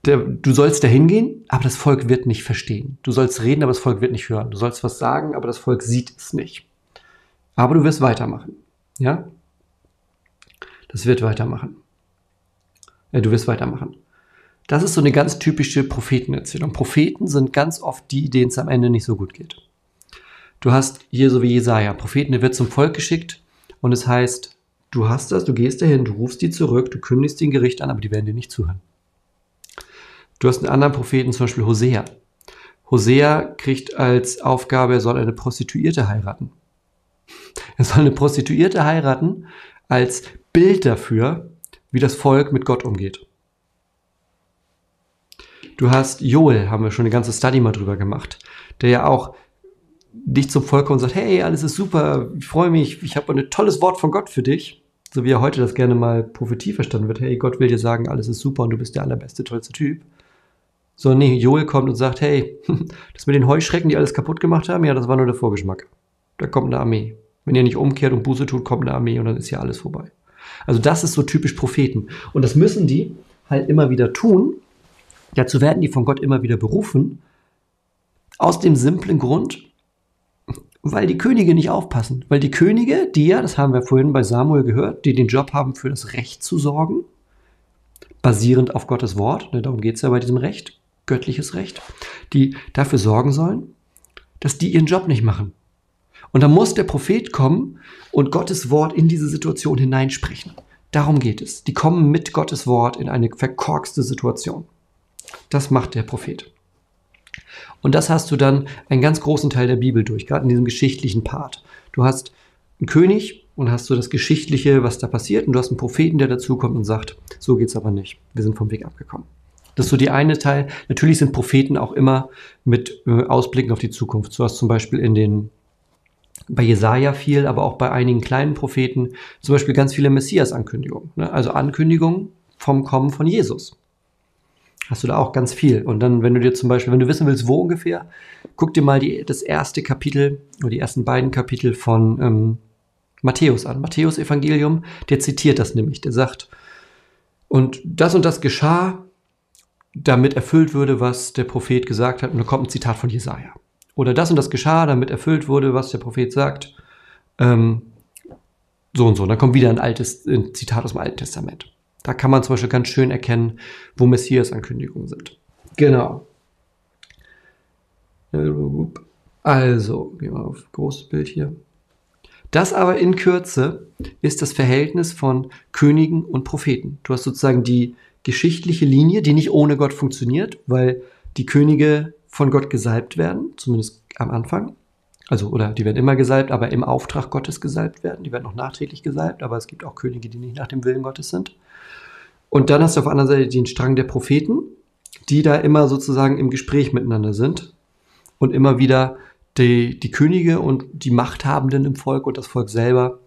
der, du sollst da hingehen, aber das Volk wird nicht verstehen. Du sollst reden, aber das Volk wird nicht hören. Du sollst was sagen, aber das Volk sieht es nicht. Aber du wirst weitermachen. Ja? Das wird weitermachen. Du wirst weitermachen. Das ist so eine ganz typische Prophetenerzählung. Propheten sind ganz oft die, denen es am Ende nicht so gut geht. Du hast hier so wie Jesaja, Propheten, der wird zum Volk geschickt und es heißt, du hast das, du gehst dahin, du rufst die zurück, du kündigst den Gericht an, aber die werden dir nicht zuhören. Du hast einen anderen Propheten, zum Beispiel Hosea. Hosea kriegt als Aufgabe, er soll eine Prostituierte heiraten. Er soll eine Prostituierte heiraten als Bild dafür, wie das Volk mit Gott umgeht. Du hast Joel, haben wir schon eine ganze Study mal drüber gemacht, der ja auch dich zum Volk kommt und sagt, hey, alles ist super, ich freue mich, ich habe ein tolles Wort von Gott für dich. So wie er heute das gerne mal Prophetie verstanden wird. Hey, Gott will dir sagen, alles ist super und du bist der allerbeste, tollste Typ. So, nee, Joel kommt und sagt, hey, das mit den Heuschrecken, die alles kaputt gemacht haben, ja, das war nur der Vorgeschmack. Da kommt eine Armee. Wenn ihr nicht umkehrt und Buße tut, kommt eine Armee und dann ist ja alles vorbei. Also das ist so typisch Propheten. Und das müssen die halt immer wieder tun. Dazu werden die von Gott immer wieder berufen. Aus dem simplen Grund, weil die Könige nicht aufpassen. Weil die Könige, die ja, das haben wir vorhin bei Samuel gehört, die den Job haben, für das Recht zu sorgen, basierend auf Gottes Wort, ne, darum geht es ja bei diesem Recht, göttliches Recht, die dafür sorgen sollen, dass die ihren Job nicht machen. Und da muss der Prophet kommen und Gottes Wort in diese Situation hineinsprechen. Darum geht es. Die kommen mit Gottes Wort in eine verkorkste Situation. Das macht der Prophet. Und das hast du dann einen ganz großen Teil der Bibel durch, gerade in diesem geschichtlichen Part. Du hast einen König und hast so das Geschichtliche, was da passiert, und du hast einen Propheten, der dazukommt und sagt, so geht's aber nicht. Wir sind vom Weg abgekommen. Das ist so die eine Teil. Natürlich sind Propheten auch immer mit äh, Ausblicken auf die Zukunft. Du hast zum Beispiel in den bei Jesaja viel, aber auch bei einigen kleinen Propheten zum Beispiel ganz viele Messias-Ankündigungen. Ne? Also Ankündigungen vom Kommen von Jesus. Hast du da auch ganz viel. Und dann, wenn du dir zum Beispiel, wenn du wissen willst, wo ungefähr, guck dir mal die, das erste Kapitel oder die ersten beiden Kapitel von ähm, Matthäus an. Matthäus Evangelium, der zitiert das nämlich. Der sagt, und das und das geschah, damit erfüllt würde, was der Prophet gesagt hat. Und da kommt ein Zitat von Jesaja oder das und das geschah, damit erfüllt wurde, was der Prophet sagt. Ähm, so und so. Und dann kommt wieder ein altes ein Zitat aus dem Alten Testament. Da kann man zum Beispiel ganz schön erkennen, wo Messias-Ankündigungen sind. Genau. Also, gehen wir auf großes Bild hier. Das aber in Kürze ist das Verhältnis von Königen und Propheten. Du hast sozusagen die geschichtliche Linie, die nicht ohne Gott funktioniert, weil die Könige von Gott gesalbt werden, zumindest am Anfang. Also, oder die werden immer gesalbt, aber im Auftrag Gottes gesalbt werden. Die werden noch nachträglich gesalbt, aber es gibt auch Könige, die nicht nach dem Willen Gottes sind. Und dann hast du auf der anderen Seite den Strang der Propheten, die da immer sozusagen im Gespräch miteinander sind und immer wieder die, die Könige und die Machthabenden im Volk und das Volk selber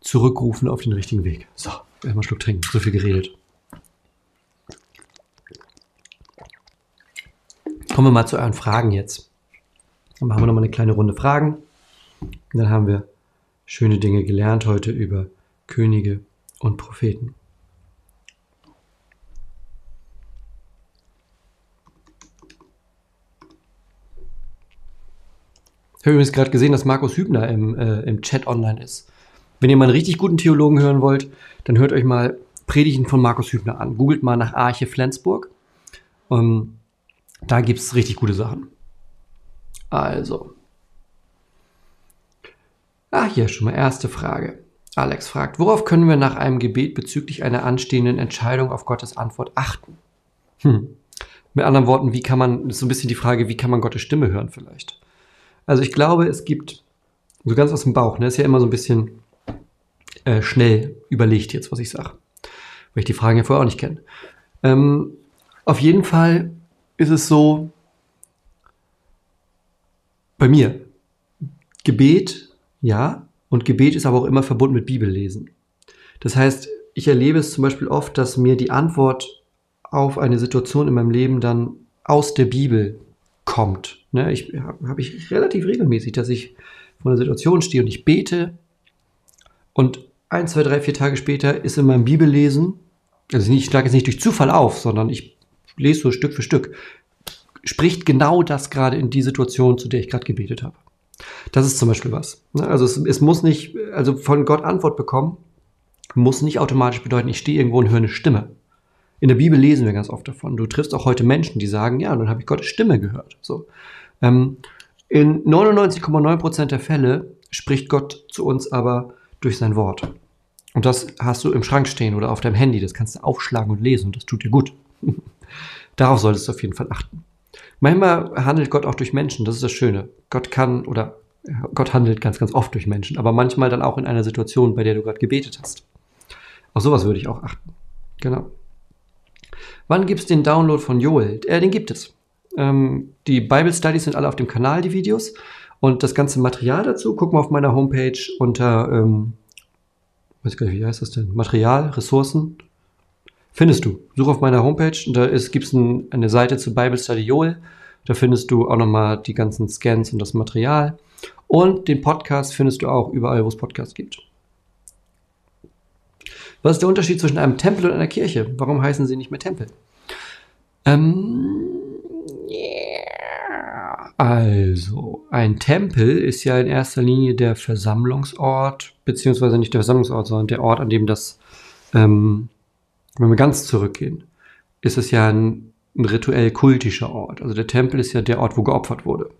zurückrufen auf den richtigen Weg. So, erstmal einen Schluck trinken, so viel geredet. Kommen wir mal zu euren Fragen jetzt. Dann machen wir nochmal eine kleine Runde Fragen. Und dann haben wir schöne Dinge gelernt heute über Könige und Propheten. Ich habe übrigens gerade gesehen, dass Markus Hübner im, äh, im Chat online ist. Wenn ihr mal einen richtig guten Theologen hören wollt, dann hört euch mal Predigten von Markus Hübner an. Googelt mal nach Arche Flensburg. Um, da gibt es richtig gute Sachen. Also. Ah, hier schon mal erste Frage. Alex fragt, worauf können wir nach einem Gebet bezüglich einer anstehenden Entscheidung auf Gottes Antwort achten? Hm. Mit anderen Worten, wie kann man, ist so ein bisschen die Frage, wie kann man Gottes Stimme hören vielleicht? Also ich glaube, es gibt, so ganz aus dem Bauch, ne, ist ja immer so ein bisschen äh, schnell überlegt jetzt, was ich sage, weil ich die Fragen ja vorher auch nicht kenne. Ähm, auf jeden Fall ist es so, bei mir, Gebet, ja, und Gebet ist aber auch immer verbunden mit Bibellesen. Das heißt, ich erlebe es zum Beispiel oft, dass mir die Antwort auf eine Situation in meinem Leben dann aus der Bibel kommt. Ne, ich habe ich relativ regelmäßig, dass ich vor einer Situation stehe und ich bete und ein, zwei, drei, vier Tage später ist in meinem Bibellesen, also ich schlage jetzt nicht durch Zufall auf, sondern ich lese so Stück für Stück, spricht genau das gerade in die Situation, zu der ich gerade gebetet habe. Das ist zum Beispiel was. Ne? Also es, es, muss nicht, also von Gott Antwort bekommen, muss nicht automatisch bedeuten, ich stehe irgendwo und höre eine Stimme. In der Bibel lesen wir ganz oft davon. Du triffst auch heute Menschen, die sagen, ja, dann habe ich Gottes Stimme gehört. So. Ähm, in 99,9% der Fälle spricht Gott zu uns aber durch sein Wort. Und das hast du im Schrank stehen oder auf deinem Handy. Das kannst du aufschlagen und lesen und das tut dir gut. Darauf solltest du auf jeden Fall achten. Manchmal handelt Gott auch durch Menschen, das ist das Schöne. Gott kann oder Gott handelt ganz, ganz oft durch Menschen, aber manchmal dann auch in einer Situation, bei der du gerade gebetet hast. Auf sowas würde ich auch achten. Genau. Wann gibt es den Download von Joel? Äh, den gibt es. Ähm, die Bible Studies sind alle auf dem Kanal, die Videos. Und das ganze Material dazu, guck mal auf meiner Homepage unter, ähm, weiß gar nicht, wie heißt das denn? Material, Ressourcen, Findest du. Such auf meiner Homepage da gibt es ein, eine Seite zu Bible Study Joel. Da findest du auch nochmal die ganzen Scans und das Material. Und den Podcast findest du auch überall, wo es Podcasts gibt. Was ist der Unterschied zwischen einem Tempel und einer Kirche? Warum heißen sie nicht mehr Tempel? Ähm, yeah. Also, ein Tempel ist ja in erster Linie der Versammlungsort, beziehungsweise nicht der Versammlungsort, sondern der Ort, an dem das ähm, wenn wir ganz zurückgehen, ist es ja ein, ein rituell kultischer Ort. Also der Tempel ist ja der Ort, wo geopfert wurde.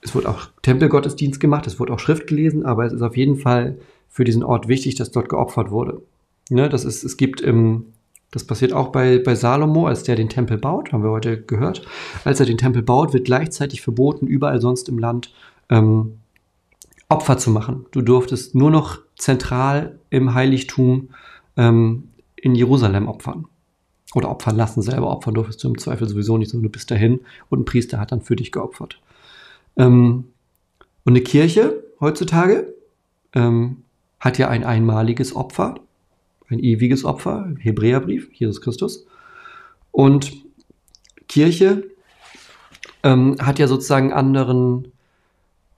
Es wurde auch Tempelgottesdienst gemacht, es wurde auch Schrift gelesen, aber es ist auf jeden Fall für diesen Ort wichtig, dass dort geopfert wurde. Ne, das ist, es gibt im, das passiert auch bei, bei Salomo, als der den Tempel baut, haben wir heute gehört. Als er den Tempel baut, wird gleichzeitig verboten, überall sonst im Land ähm, Opfer zu machen. Du durftest nur noch zentral im Heiligtum ähm, in Jerusalem opfern. Oder opfern lassen, selber opfern durftest du im Zweifel sowieso nicht, sondern du bist dahin und ein Priester hat dann für dich geopfert. Ähm, und eine Kirche heutzutage ähm, hat ja ein einmaliges Opfer, ein ewiges Opfer, Hebräerbrief, Jesus Christus. Und Kirche ähm, hat ja sozusagen anderen,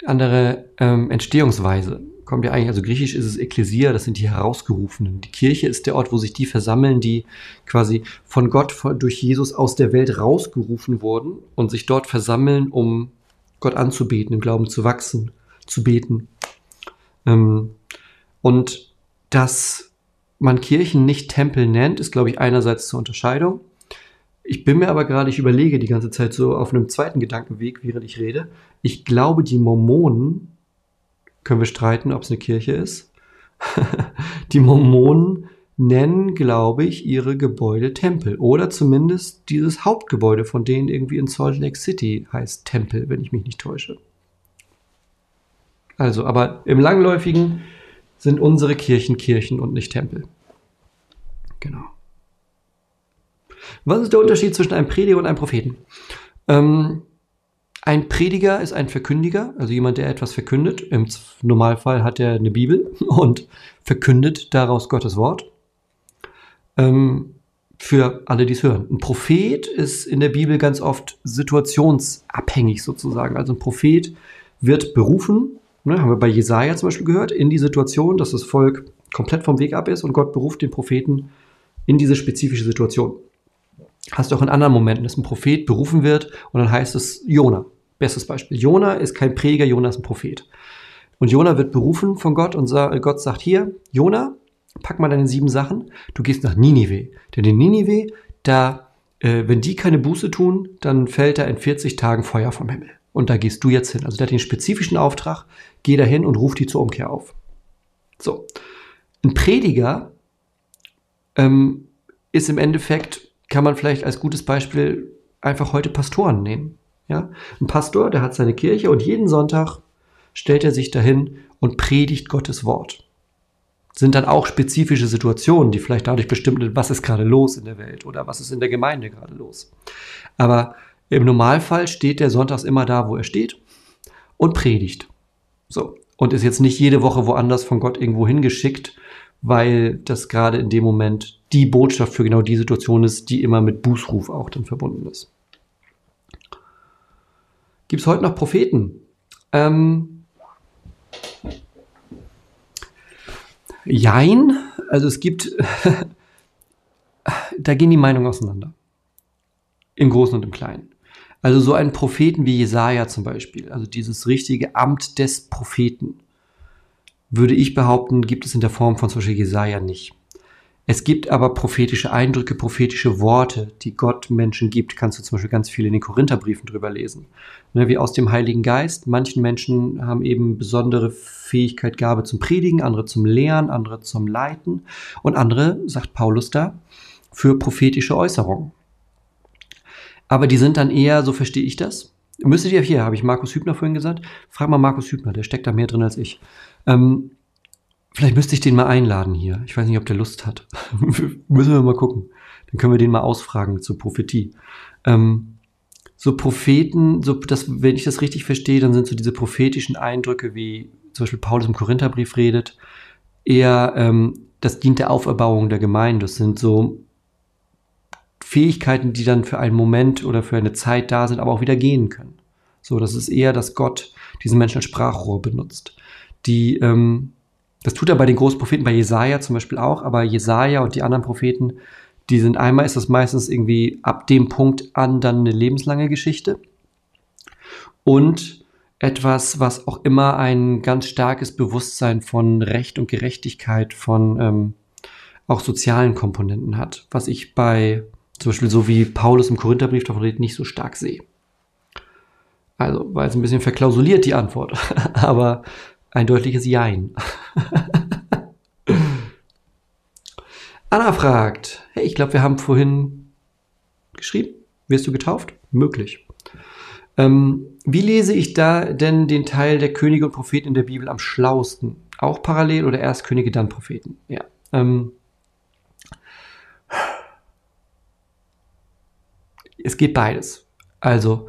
andere ähm, Entstehungsweise kommt ja eigentlich, also griechisch ist es Ekklesia, das sind die Herausgerufenen. Die Kirche ist der Ort, wo sich die versammeln, die quasi von Gott durch Jesus aus der Welt rausgerufen wurden und sich dort versammeln, um Gott anzubeten, im Glauben zu wachsen, zu beten. Ähm, und dass man Kirchen nicht Tempel nennt, ist, glaube ich, einerseits zur Unterscheidung. Ich bin mir aber gerade, ich überlege die ganze Zeit so auf einem zweiten Gedankenweg, während ich rede. Ich glaube, die Mormonen können wir streiten, ob es eine Kirche ist. die Mormonen nennen, glaube ich, ihre Gebäude Tempel. Oder zumindest dieses Hauptgebäude von denen irgendwie in Salt Lake City heißt Tempel, wenn ich mich nicht täusche. Also, aber im Langläufigen sind unsere Kirchen Kirchen und nicht Tempel. Genau. Was ist der Unterschied zwischen einem Prediger und einem Propheten? Ähm, ein Prediger ist ein Verkündiger, also jemand, der etwas verkündet. Im Normalfall hat er eine Bibel und verkündet daraus Gottes Wort. Ähm, für alle, die es hören. Ein Prophet ist in der Bibel ganz oft situationsabhängig sozusagen. Also ein Prophet wird berufen, ne, haben wir bei Jesaja zum Beispiel gehört, in die Situation, dass das Volk komplett vom Weg ab ist und Gott beruft den Propheten in diese spezifische Situation hast du auch in anderen Momenten, dass ein Prophet berufen wird und dann heißt es Jona. Bestes Beispiel. Jona ist kein Prediger, Jona ist ein Prophet. Und Jona wird berufen von Gott und Gott sagt hier, Jona, pack mal deine sieben Sachen, du gehst nach Ninive. Denn in Ninive, da, äh, wenn die keine Buße tun, dann fällt da in 40 Tagen Feuer vom Himmel. Und da gehst du jetzt hin. Also der hat den spezifischen Auftrag, geh da hin und ruf die zur Umkehr auf. So. Ein Prediger ähm, ist im Endeffekt kann man vielleicht als gutes Beispiel einfach heute Pastoren nehmen. Ja? Ein Pastor, der hat seine Kirche und jeden Sonntag stellt er sich dahin und predigt Gottes Wort. Sind dann auch spezifische Situationen, die vielleicht dadurch bestimmt sind, was ist gerade los in der Welt oder was ist in der Gemeinde gerade los. Aber im Normalfall steht der sonntags immer da, wo er steht und predigt. So. Und ist jetzt nicht jede Woche woanders von Gott irgendwo hingeschickt, weil das gerade in dem Moment die Botschaft für genau die Situation ist, die immer mit Bußruf auch dann verbunden ist. Gibt es heute noch Propheten? Ähm, jein, also es gibt, da gehen die Meinungen auseinander. Im Großen und im Kleinen. Also so einen Propheten wie Jesaja zum Beispiel, also dieses richtige Amt des Propheten, würde ich behaupten, gibt es in der Form von zum Beispiel Jesaja nicht. Es gibt aber prophetische Eindrücke, prophetische Worte, die Gott Menschen gibt. Kannst du zum Beispiel ganz viel in den Korintherbriefen drüber lesen. Ne, wie aus dem Heiligen Geist. Manchen Menschen haben eben besondere Fähigkeit, Gabe zum Predigen, andere zum Lehren, andere zum Leiten und andere, sagt Paulus da, für prophetische Äußerungen. Aber die sind dann eher, so verstehe ich das. Müsstet ihr hier, habe ich Markus Hübner vorhin gesagt, frag mal Markus Hübner, der steckt da mehr drin als ich. Ähm, vielleicht müsste ich den mal einladen hier. Ich weiß nicht, ob der Lust hat. Müssen wir mal gucken. Dann können wir den mal ausfragen zur Prophetie. Ähm, so Propheten, so das, wenn ich das richtig verstehe, dann sind so diese prophetischen Eindrücke, wie zum Beispiel Paulus im Korintherbrief redet, eher, ähm, das dient der Auferbauung der Gemeinde. Das sind so Fähigkeiten, die dann für einen Moment oder für eine Zeit da sind, aber auch wieder gehen können. So, das ist eher, dass Gott diesen Menschen als Sprachrohr benutzt. Die, ähm, das tut er bei den Großpropheten, bei Jesaja zum Beispiel auch, aber Jesaja und die anderen Propheten, die sind einmal, ist das meistens irgendwie ab dem Punkt an dann eine lebenslange Geschichte. Und etwas, was auch immer ein ganz starkes Bewusstsein von Recht und Gerechtigkeit, von ähm, auch sozialen Komponenten hat, was ich bei zum Beispiel so wie Paulus im Korintherbrief davon redet, nicht so stark sehe. Also war jetzt ein bisschen verklausuliert die Antwort, aber ein deutliches Jein. Anna fragt, hey, ich glaube, wir haben vorhin geschrieben, wirst du getauft? Möglich. Ähm, wie lese ich da denn den Teil der Könige und Propheten in der Bibel am schlausten? Auch parallel oder erst Könige, dann Propheten? Ja. Ähm, es geht beides. Also,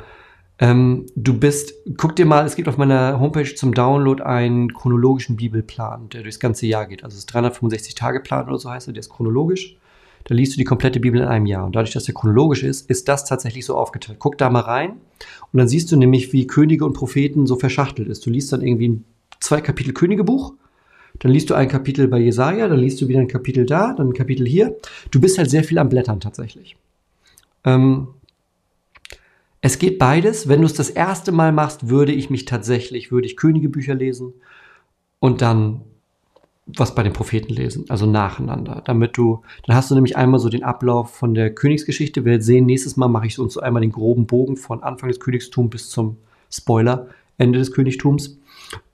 ähm, du bist, guck dir mal, es gibt auf meiner Homepage zum Download einen chronologischen Bibelplan, der durchs ganze Jahr geht. Also es ist 365-Tage-Plan oder so heißt er, der ist chronologisch. Da liest du die komplette Bibel in einem Jahr. Und dadurch, dass der chronologisch ist, ist das tatsächlich so aufgeteilt. Guck da mal rein und dann siehst du nämlich, wie Könige und Propheten so verschachtelt ist. Du liest dann irgendwie ein zwei Kapitel Königebuch, dann liest du ein Kapitel bei Jesaja, dann liest du wieder ein Kapitel da, dann ein Kapitel hier. Du bist halt sehr viel am Blättern tatsächlich. Ähm, es geht beides. Wenn du es das erste Mal machst, würde ich mich tatsächlich, würde ich Königebücher lesen und dann was bei den Propheten lesen, also nacheinander, damit du, dann hast du nämlich einmal so den Ablauf von der Königsgeschichte. Wir sehen, nächstes Mal mache ich uns so einmal den groben Bogen von Anfang des Königstums bis zum Spoiler, Ende des Königtums.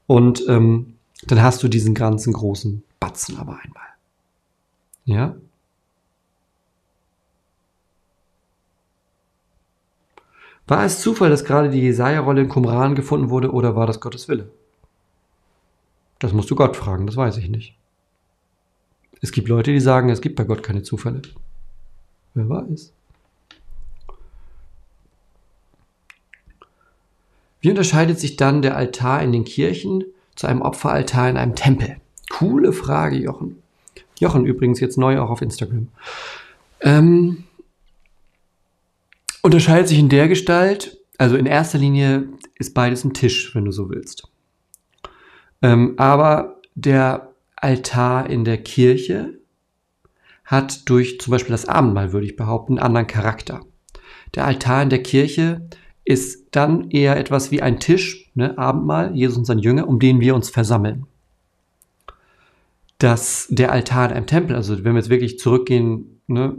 Und ähm, dann hast du diesen ganzen großen Batzen aber einmal. Ja? War es Zufall, dass gerade die Jesaja-Rolle in Qumran gefunden wurde oder war das Gottes Wille? Das musst du Gott fragen, das weiß ich nicht. Es gibt Leute, die sagen, es gibt bei Gott keine Zufälle. Wer weiß? Wie unterscheidet sich dann der Altar in den Kirchen zu einem Opferaltar in einem Tempel? Coole Frage, Jochen. Jochen übrigens jetzt neu auch auf Instagram. Ähm, unterscheidet sich in der Gestalt, also in erster Linie ist beides ein Tisch, wenn du so willst. Ähm, aber der Altar in der Kirche hat durch zum Beispiel das Abendmahl, würde ich behaupten, einen anderen Charakter. Der Altar in der Kirche ist dann eher etwas wie ein Tisch, ne, Abendmahl, Jesus und sein Jünger, um den wir uns versammeln. Dass der Altar in einem Tempel, also wenn wir jetzt wirklich zurückgehen, ne,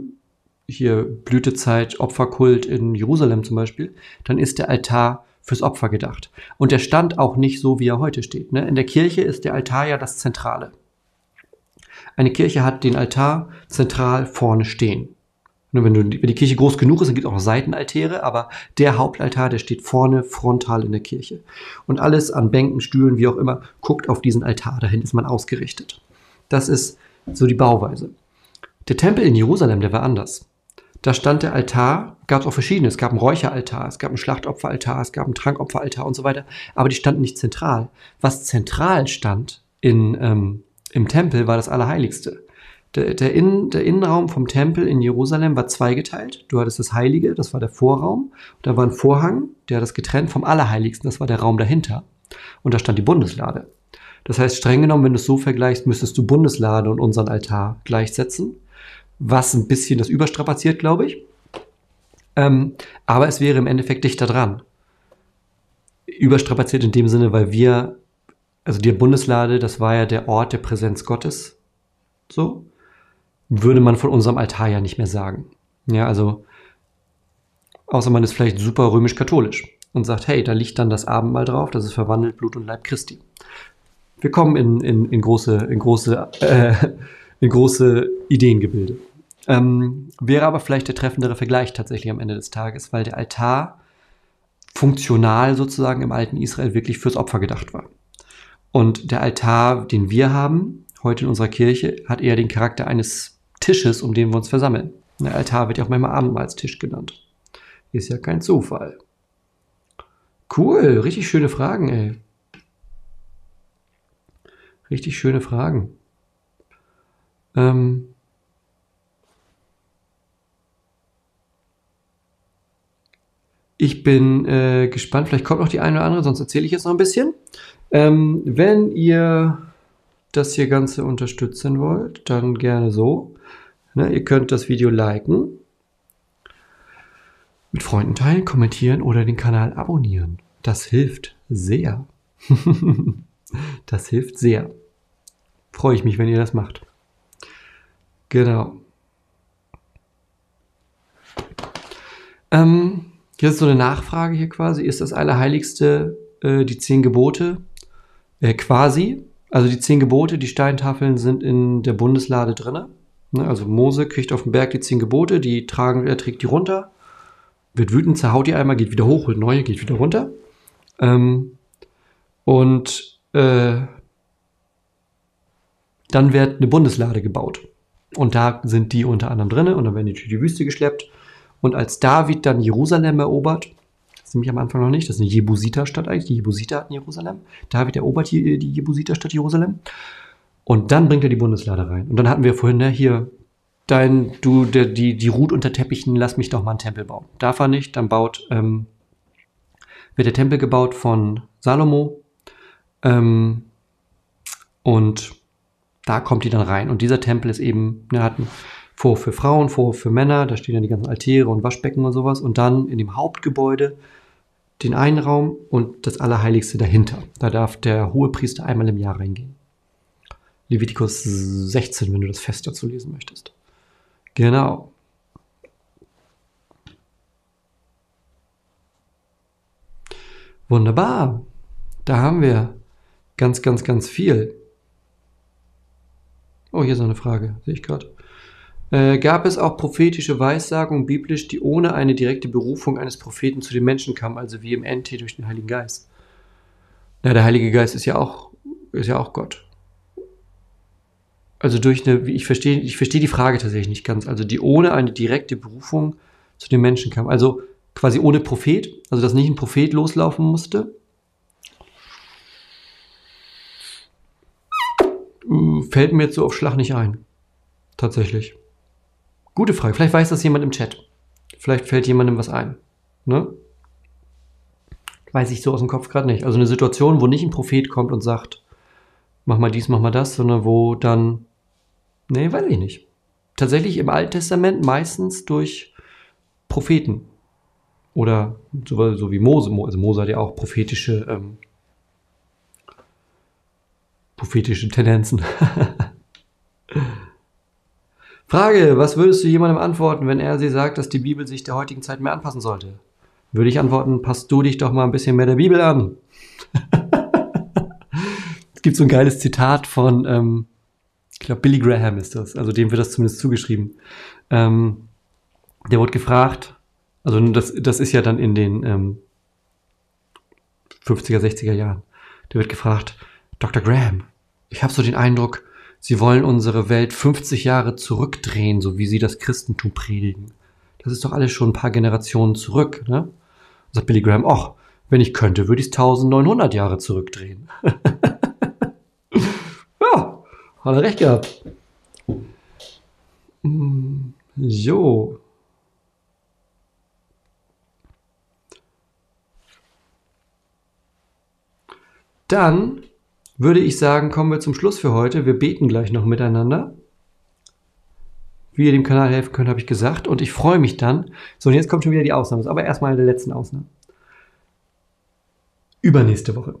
hier Blütezeit, Opferkult in Jerusalem zum Beispiel, dann ist der Altar fürs Opfer gedacht. Und der stand auch nicht so, wie er heute steht. Ne? In der Kirche ist der Altar ja das Zentrale. Eine Kirche hat den Altar zentral vorne stehen. Wenn, du, wenn die Kirche groß genug ist, dann gibt es auch Seitenaltäre, aber der Hauptaltar, der steht vorne frontal in der Kirche. Und alles an Bänken, Stühlen, wie auch immer, guckt auf diesen Altar. Dahin ist man ausgerichtet. Das ist so die Bauweise. Der Tempel in Jerusalem, der war anders. Da stand der Altar, gab es auch verschiedene. Es gab einen Räucheraltar, es gab einen Schlachtopferaltar, es gab einen Trankopferaltar und so weiter. Aber die standen nicht zentral. Was zentral stand in, ähm, im Tempel war das Allerheiligste. Der, der, Innen, der Innenraum vom Tempel in Jerusalem war zweigeteilt. Du hattest das Heilige, das war der Vorraum. Da war ein Vorhang, der das getrennt vom Allerheiligsten, das war der Raum dahinter. Und da stand die Bundeslade. Das heißt, streng genommen, wenn du es so vergleichst, müsstest du Bundeslade und unseren Altar gleichsetzen. Was ein bisschen das überstrapaziert, glaube ich. Ähm, aber es wäre im Endeffekt dichter dran. Überstrapaziert in dem Sinne, weil wir, also die Bundeslade, das war ja der Ort der Präsenz Gottes. So würde man von unserem Altar ja nicht mehr sagen. Ja, also, außer man ist vielleicht super römisch-katholisch und sagt, hey, da liegt dann das Abendmahl drauf, das ist verwandelt Blut und Leib Christi. Wir kommen in, in, in große, in große, äh, in große Ideengebilde. Ähm, wäre aber vielleicht der treffendere Vergleich tatsächlich am Ende des Tages, weil der Altar funktional sozusagen im alten Israel wirklich fürs Opfer gedacht war. Und der Altar, den wir haben, heute in unserer Kirche, hat eher den Charakter eines Tisches, um den wir uns versammeln. Der Altar wird ja auch manchmal Abendmahlstisch genannt. Ist ja kein Zufall. Cool, richtig schöne Fragen, ey. Richtig schöne Fragen. Ähm ich bin äh, gespannt, vielleicht kommt noch die eine oder andere, sonst erzähle ich jetzt noch ein bisschen. Ähm, wenn ihr das hier Ganze unterstützen wollt, dann gerne so. Ne, ihr könnt das Video liken, mit Freunden teilen, kommentieren oder den Kanal abonnieren. Das hilft sehr. das hilft sehr. Freue ich mich, wenn ihr das macht. Genau. Ähm, jetzt so eine Nachfrage hier quasi. Ist das Allerheiligste äh, die zehn Gebote? Äh, quasi. Also die zehn Gebote, die Steintafeln sind in der Bundeslade drin. Ne? Also Mose kriegt auf dem Berg die zehn Gebote, die tragen, er trägt die runter, wird wütend, zerhaut die einmal, geht wieder hoch, holt neue, geht wieder runter. Ähm, und äh, dann wird eine Bundeslade gebaut. Und da sind die unter anderem drin und dann werden die durch die Wüste geschleppt. Und als David dann Jerusalem erobert, das ist nämlich am Anfang noch nicht, das ist eine Jebusiter-Stadt eigentlich, die Jebusiter hatten Jerusalem. David erobert die, die Jebusiter-Stadt Jerusalem. Und dann bringt er die Bundeslade rein. Und dann hatten wir vorhin, ne, hier, dein, du, der, die, die ruht unter Teppichen, lass mich doch mal einen Tempel bauen. Darf er nicht, dann baut, ähm, wird der Tempel gebaut von Salomo. Ähm, und da kommt die dann rein. Und dieser Tempel ist eben, ne, hat einen Vorhof für Frauen, Vorhof für Männer, da stehen dann die ganzen Altäre und Waschbecken und sowas. Und dann in dem Hauptgebäude den einen Raum und das Allerheiligste dahinter. Da darf der Hohepriester einmal im Jahr reingehen. Levitikus 16, wenn du das Fest dazu lesen möchtest. Genau. Wunderbar. Da haben wir ganz, ganz, ganz viel. Oh, hier ist eine Frage, sehe ich gerade. Äh, gab es auch prophetische Weissagungen biblisch, die ohne eine direkte Berufung eines Propheten zu den Menschen kamen, also wie im NT durch den Heiligen Geist? Na, der Heilige Geist ist ja auch, ist ja auch Gott. Also durch eine, ich verstehe, ich verstehe die Frage tatsächlich nicht ganz. Also die ohne eine direkte Berufung zu den Menschen kam. Also quasi ohne Prophet, also dass nicht ein Prophet loslaufen musste. Äh, fällt mir jetzt so auf Schlag nicht ein. Tatsächlich. Gute Frage. Vielleicht weiß das jemand im Chat. Vielleicht fällt jemandem was ein. Ne? Weiß ich so aus dem Kopf gerade nicht. Also eine Situation, wo nicht ein Prophet kommt und sagt, mach mal dies, mach mal das, sondern wo dann Nee, weiß ich nicht. Tatsächlich im Alten Testament meistens durch Propheten. Oder so, so wie Mose. Also Mose hat ja auch prophetische, ähm, prophetische Tendenzen. Frage, was würdest du jemandem antworten, wenn er sie sagt, dass die Bibel sich der heutigen Zeit mehr anpassen sollte? Würde ich antworten, passt du dich doch mal ein bisschen mehr der Bibel an. es gibt so ein geiles Zitat von, ähm, ich glaube, Billy Graham ist das, also dem wird das zumindest zugeschrieben. Ähm, der wurde gefragt, also das, das ist ja dann in den ähm, 50er, 60er Jahren. Der wird gefragt, Dr. Graham, ich habe so den Eindruck, Sie wollen unsere Welt 50 Jahre zurückdrehen, so wie Sie das Christentum predigen. Das ist doch alles schon ein paar Generationen zurück. Ne? Sagt Billy Graham, ach, wenn ich könnte, würde ich es 1900 Jahre zurückdrehen. ja, hat er recht gehabt. Jo. Dann würde ich sagen, kommen wir zum Schluss für heute. Wir beten gleich noch miteinander. Wie ihr dem Kanal helfen könnt, habe ich gesagt. Und ich freue mich dann. So, und jetzt kommt schon wieder die Ausnahme. Aber erstmal eine der letzten Ausnahmen. Übernächste Woche.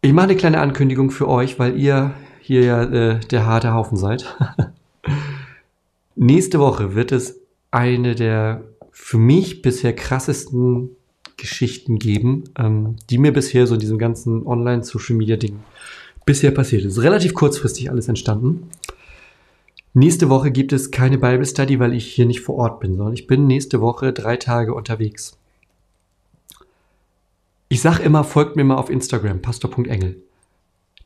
Ich mache eine kleine Ankündigung für euch, weil ihr hier ja äh, der harte Haufen seid. Nächste Woche wird es eine der für mich bisher krassesten Geschichten geben, ähm, die mir bisher so in diesem ganzen Online-Social-Media-Ding bisher passiert ist. Relativ kurzfristig alles entstanden. Nächste Woche gibt es keine Bible Study, weil ich hier nicht vor Ort bin, sondern ich bin nächste Woche drei Tage unterwegs. Ich sag immer, folgt mir mal auf Instagram, pastor.engel.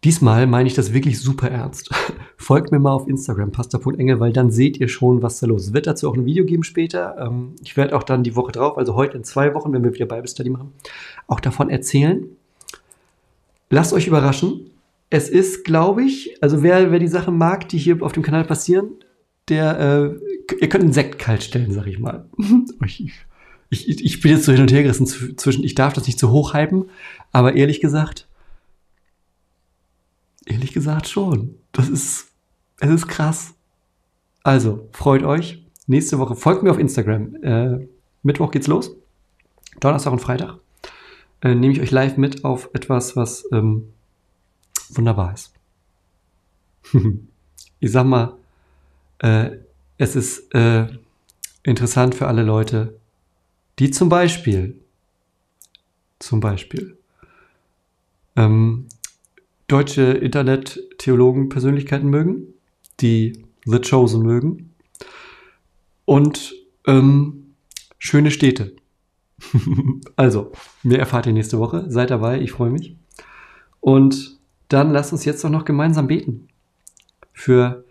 Diesmal meine ich das wirklich super ernst. Folgt mir mal auf Instagram, pastor.engel, weil dann seht ihr schon, was da los ist. Es wird dazu auch ein Video geben später. Ähm, ich werde auch dann die Woche drauf, also heute in zwei Wochen, wenn wir wieder Bible Study machen, auch davon erzählen. Lasst euch überraschen. Es ist, glaube ich, also wer, wer die Sachen mag, die hier auf dem Kanal passieren, der, äh, ihr könnt einen Sekt kalt stellen, sag ich mal. ich, ich, ich bin jetzt so hin und her gerissen zwischen, ich darf das nicht zu hoch hypen, aber ehrlich gesagt, Ehrlich gesagt schon. Das ist, es ist krass. Also, freut euch. Nächste Woche folgt mir auf Instagram. Äh, Mittwoch geht's los. Donnerstag und Freitag. Äh, nehme ich euch live mit auf etwas, was ähm, wunderbar ist. ich sag mal, äh, es ist äh, interessant für alle Leute, die zum Beispiel, zum Beispiel, ähm, deutsche Internet-Theologen-Persönlichkeiten mögen, die The Chosen mögen und ähm, schöne Städte. also, mehr erfahrt ihr nächste Woche. Seid dabei, ich freue mich. Und dann lasst uns jetzt doch noch gemeinsam beten für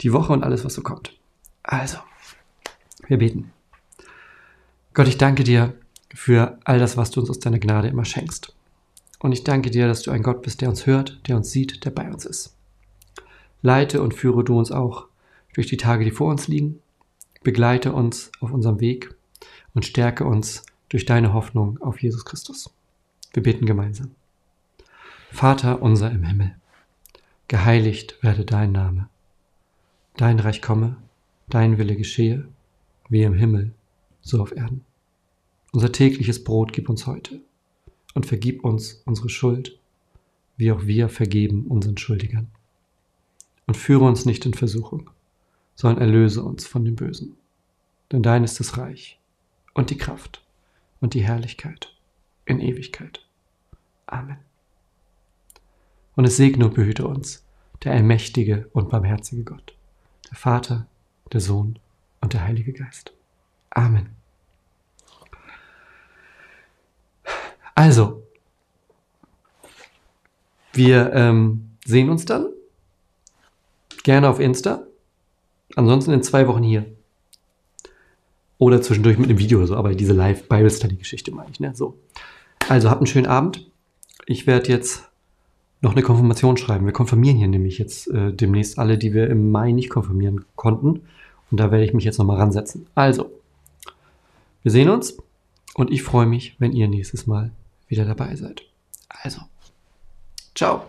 die Woche und alles, was so kommt. Also, wir beten. Gott, ich danke dir für all das, was du uns aus deiner Gnade immer schenkst. Und ich danke dir, dass du ein Gott bist, der uns hört, der uns sieht, der bei uns ist. Leite und führe du uns auch durch die Tage, die vor uns liegen. Begleite uns auf unserem Weg und stärke uns durch deine Hoffnung auf Jesus Christus. Wir beten gemeinsam. Vater unser im Himmel, geheiligt werde dein Name. Dein Reich komme, dein Wille geschehe, wie im Himmel, so auf Erden. Unser tägliches Brot gib uns heute und vergib uns unsere Schuld, wie auch wir vergeben unseren Schuldigern. Und führe uns nicht in Versuchung, sondern erlöse uns von dem Bösen. Denn dein ist das Reich und die Kraft und die Herrlichkeit in Ewigkeit. Amen. Und es segne und behüte uns der allmächtige und barmherzige Gott, der Vater, der Sohn und der Heilige Geist. Amen. Also, wir ähm, sehen uns dann. Gerne auf Insta. Ansonsten in zwei Wochen hier. Oder zwischendurch mit einem Video oder so, aber diese Live-Bible-Study-Geschichte meine ich, ne? So. Also, habt einen schönen Abend. Ich werde jetzt noch eine Konfirmation schreiben. Wir konfirmieren hier nämlich jetzt äh, demnächst alle, die wir im Mai nicht konfirmieren konnten. Und da werde ich mich jetzt nochmal ransetzen. Also, wir sehen uns und ich freue mich, wenn ihr nächstes Mal wieder dabei seid. Also, ciao.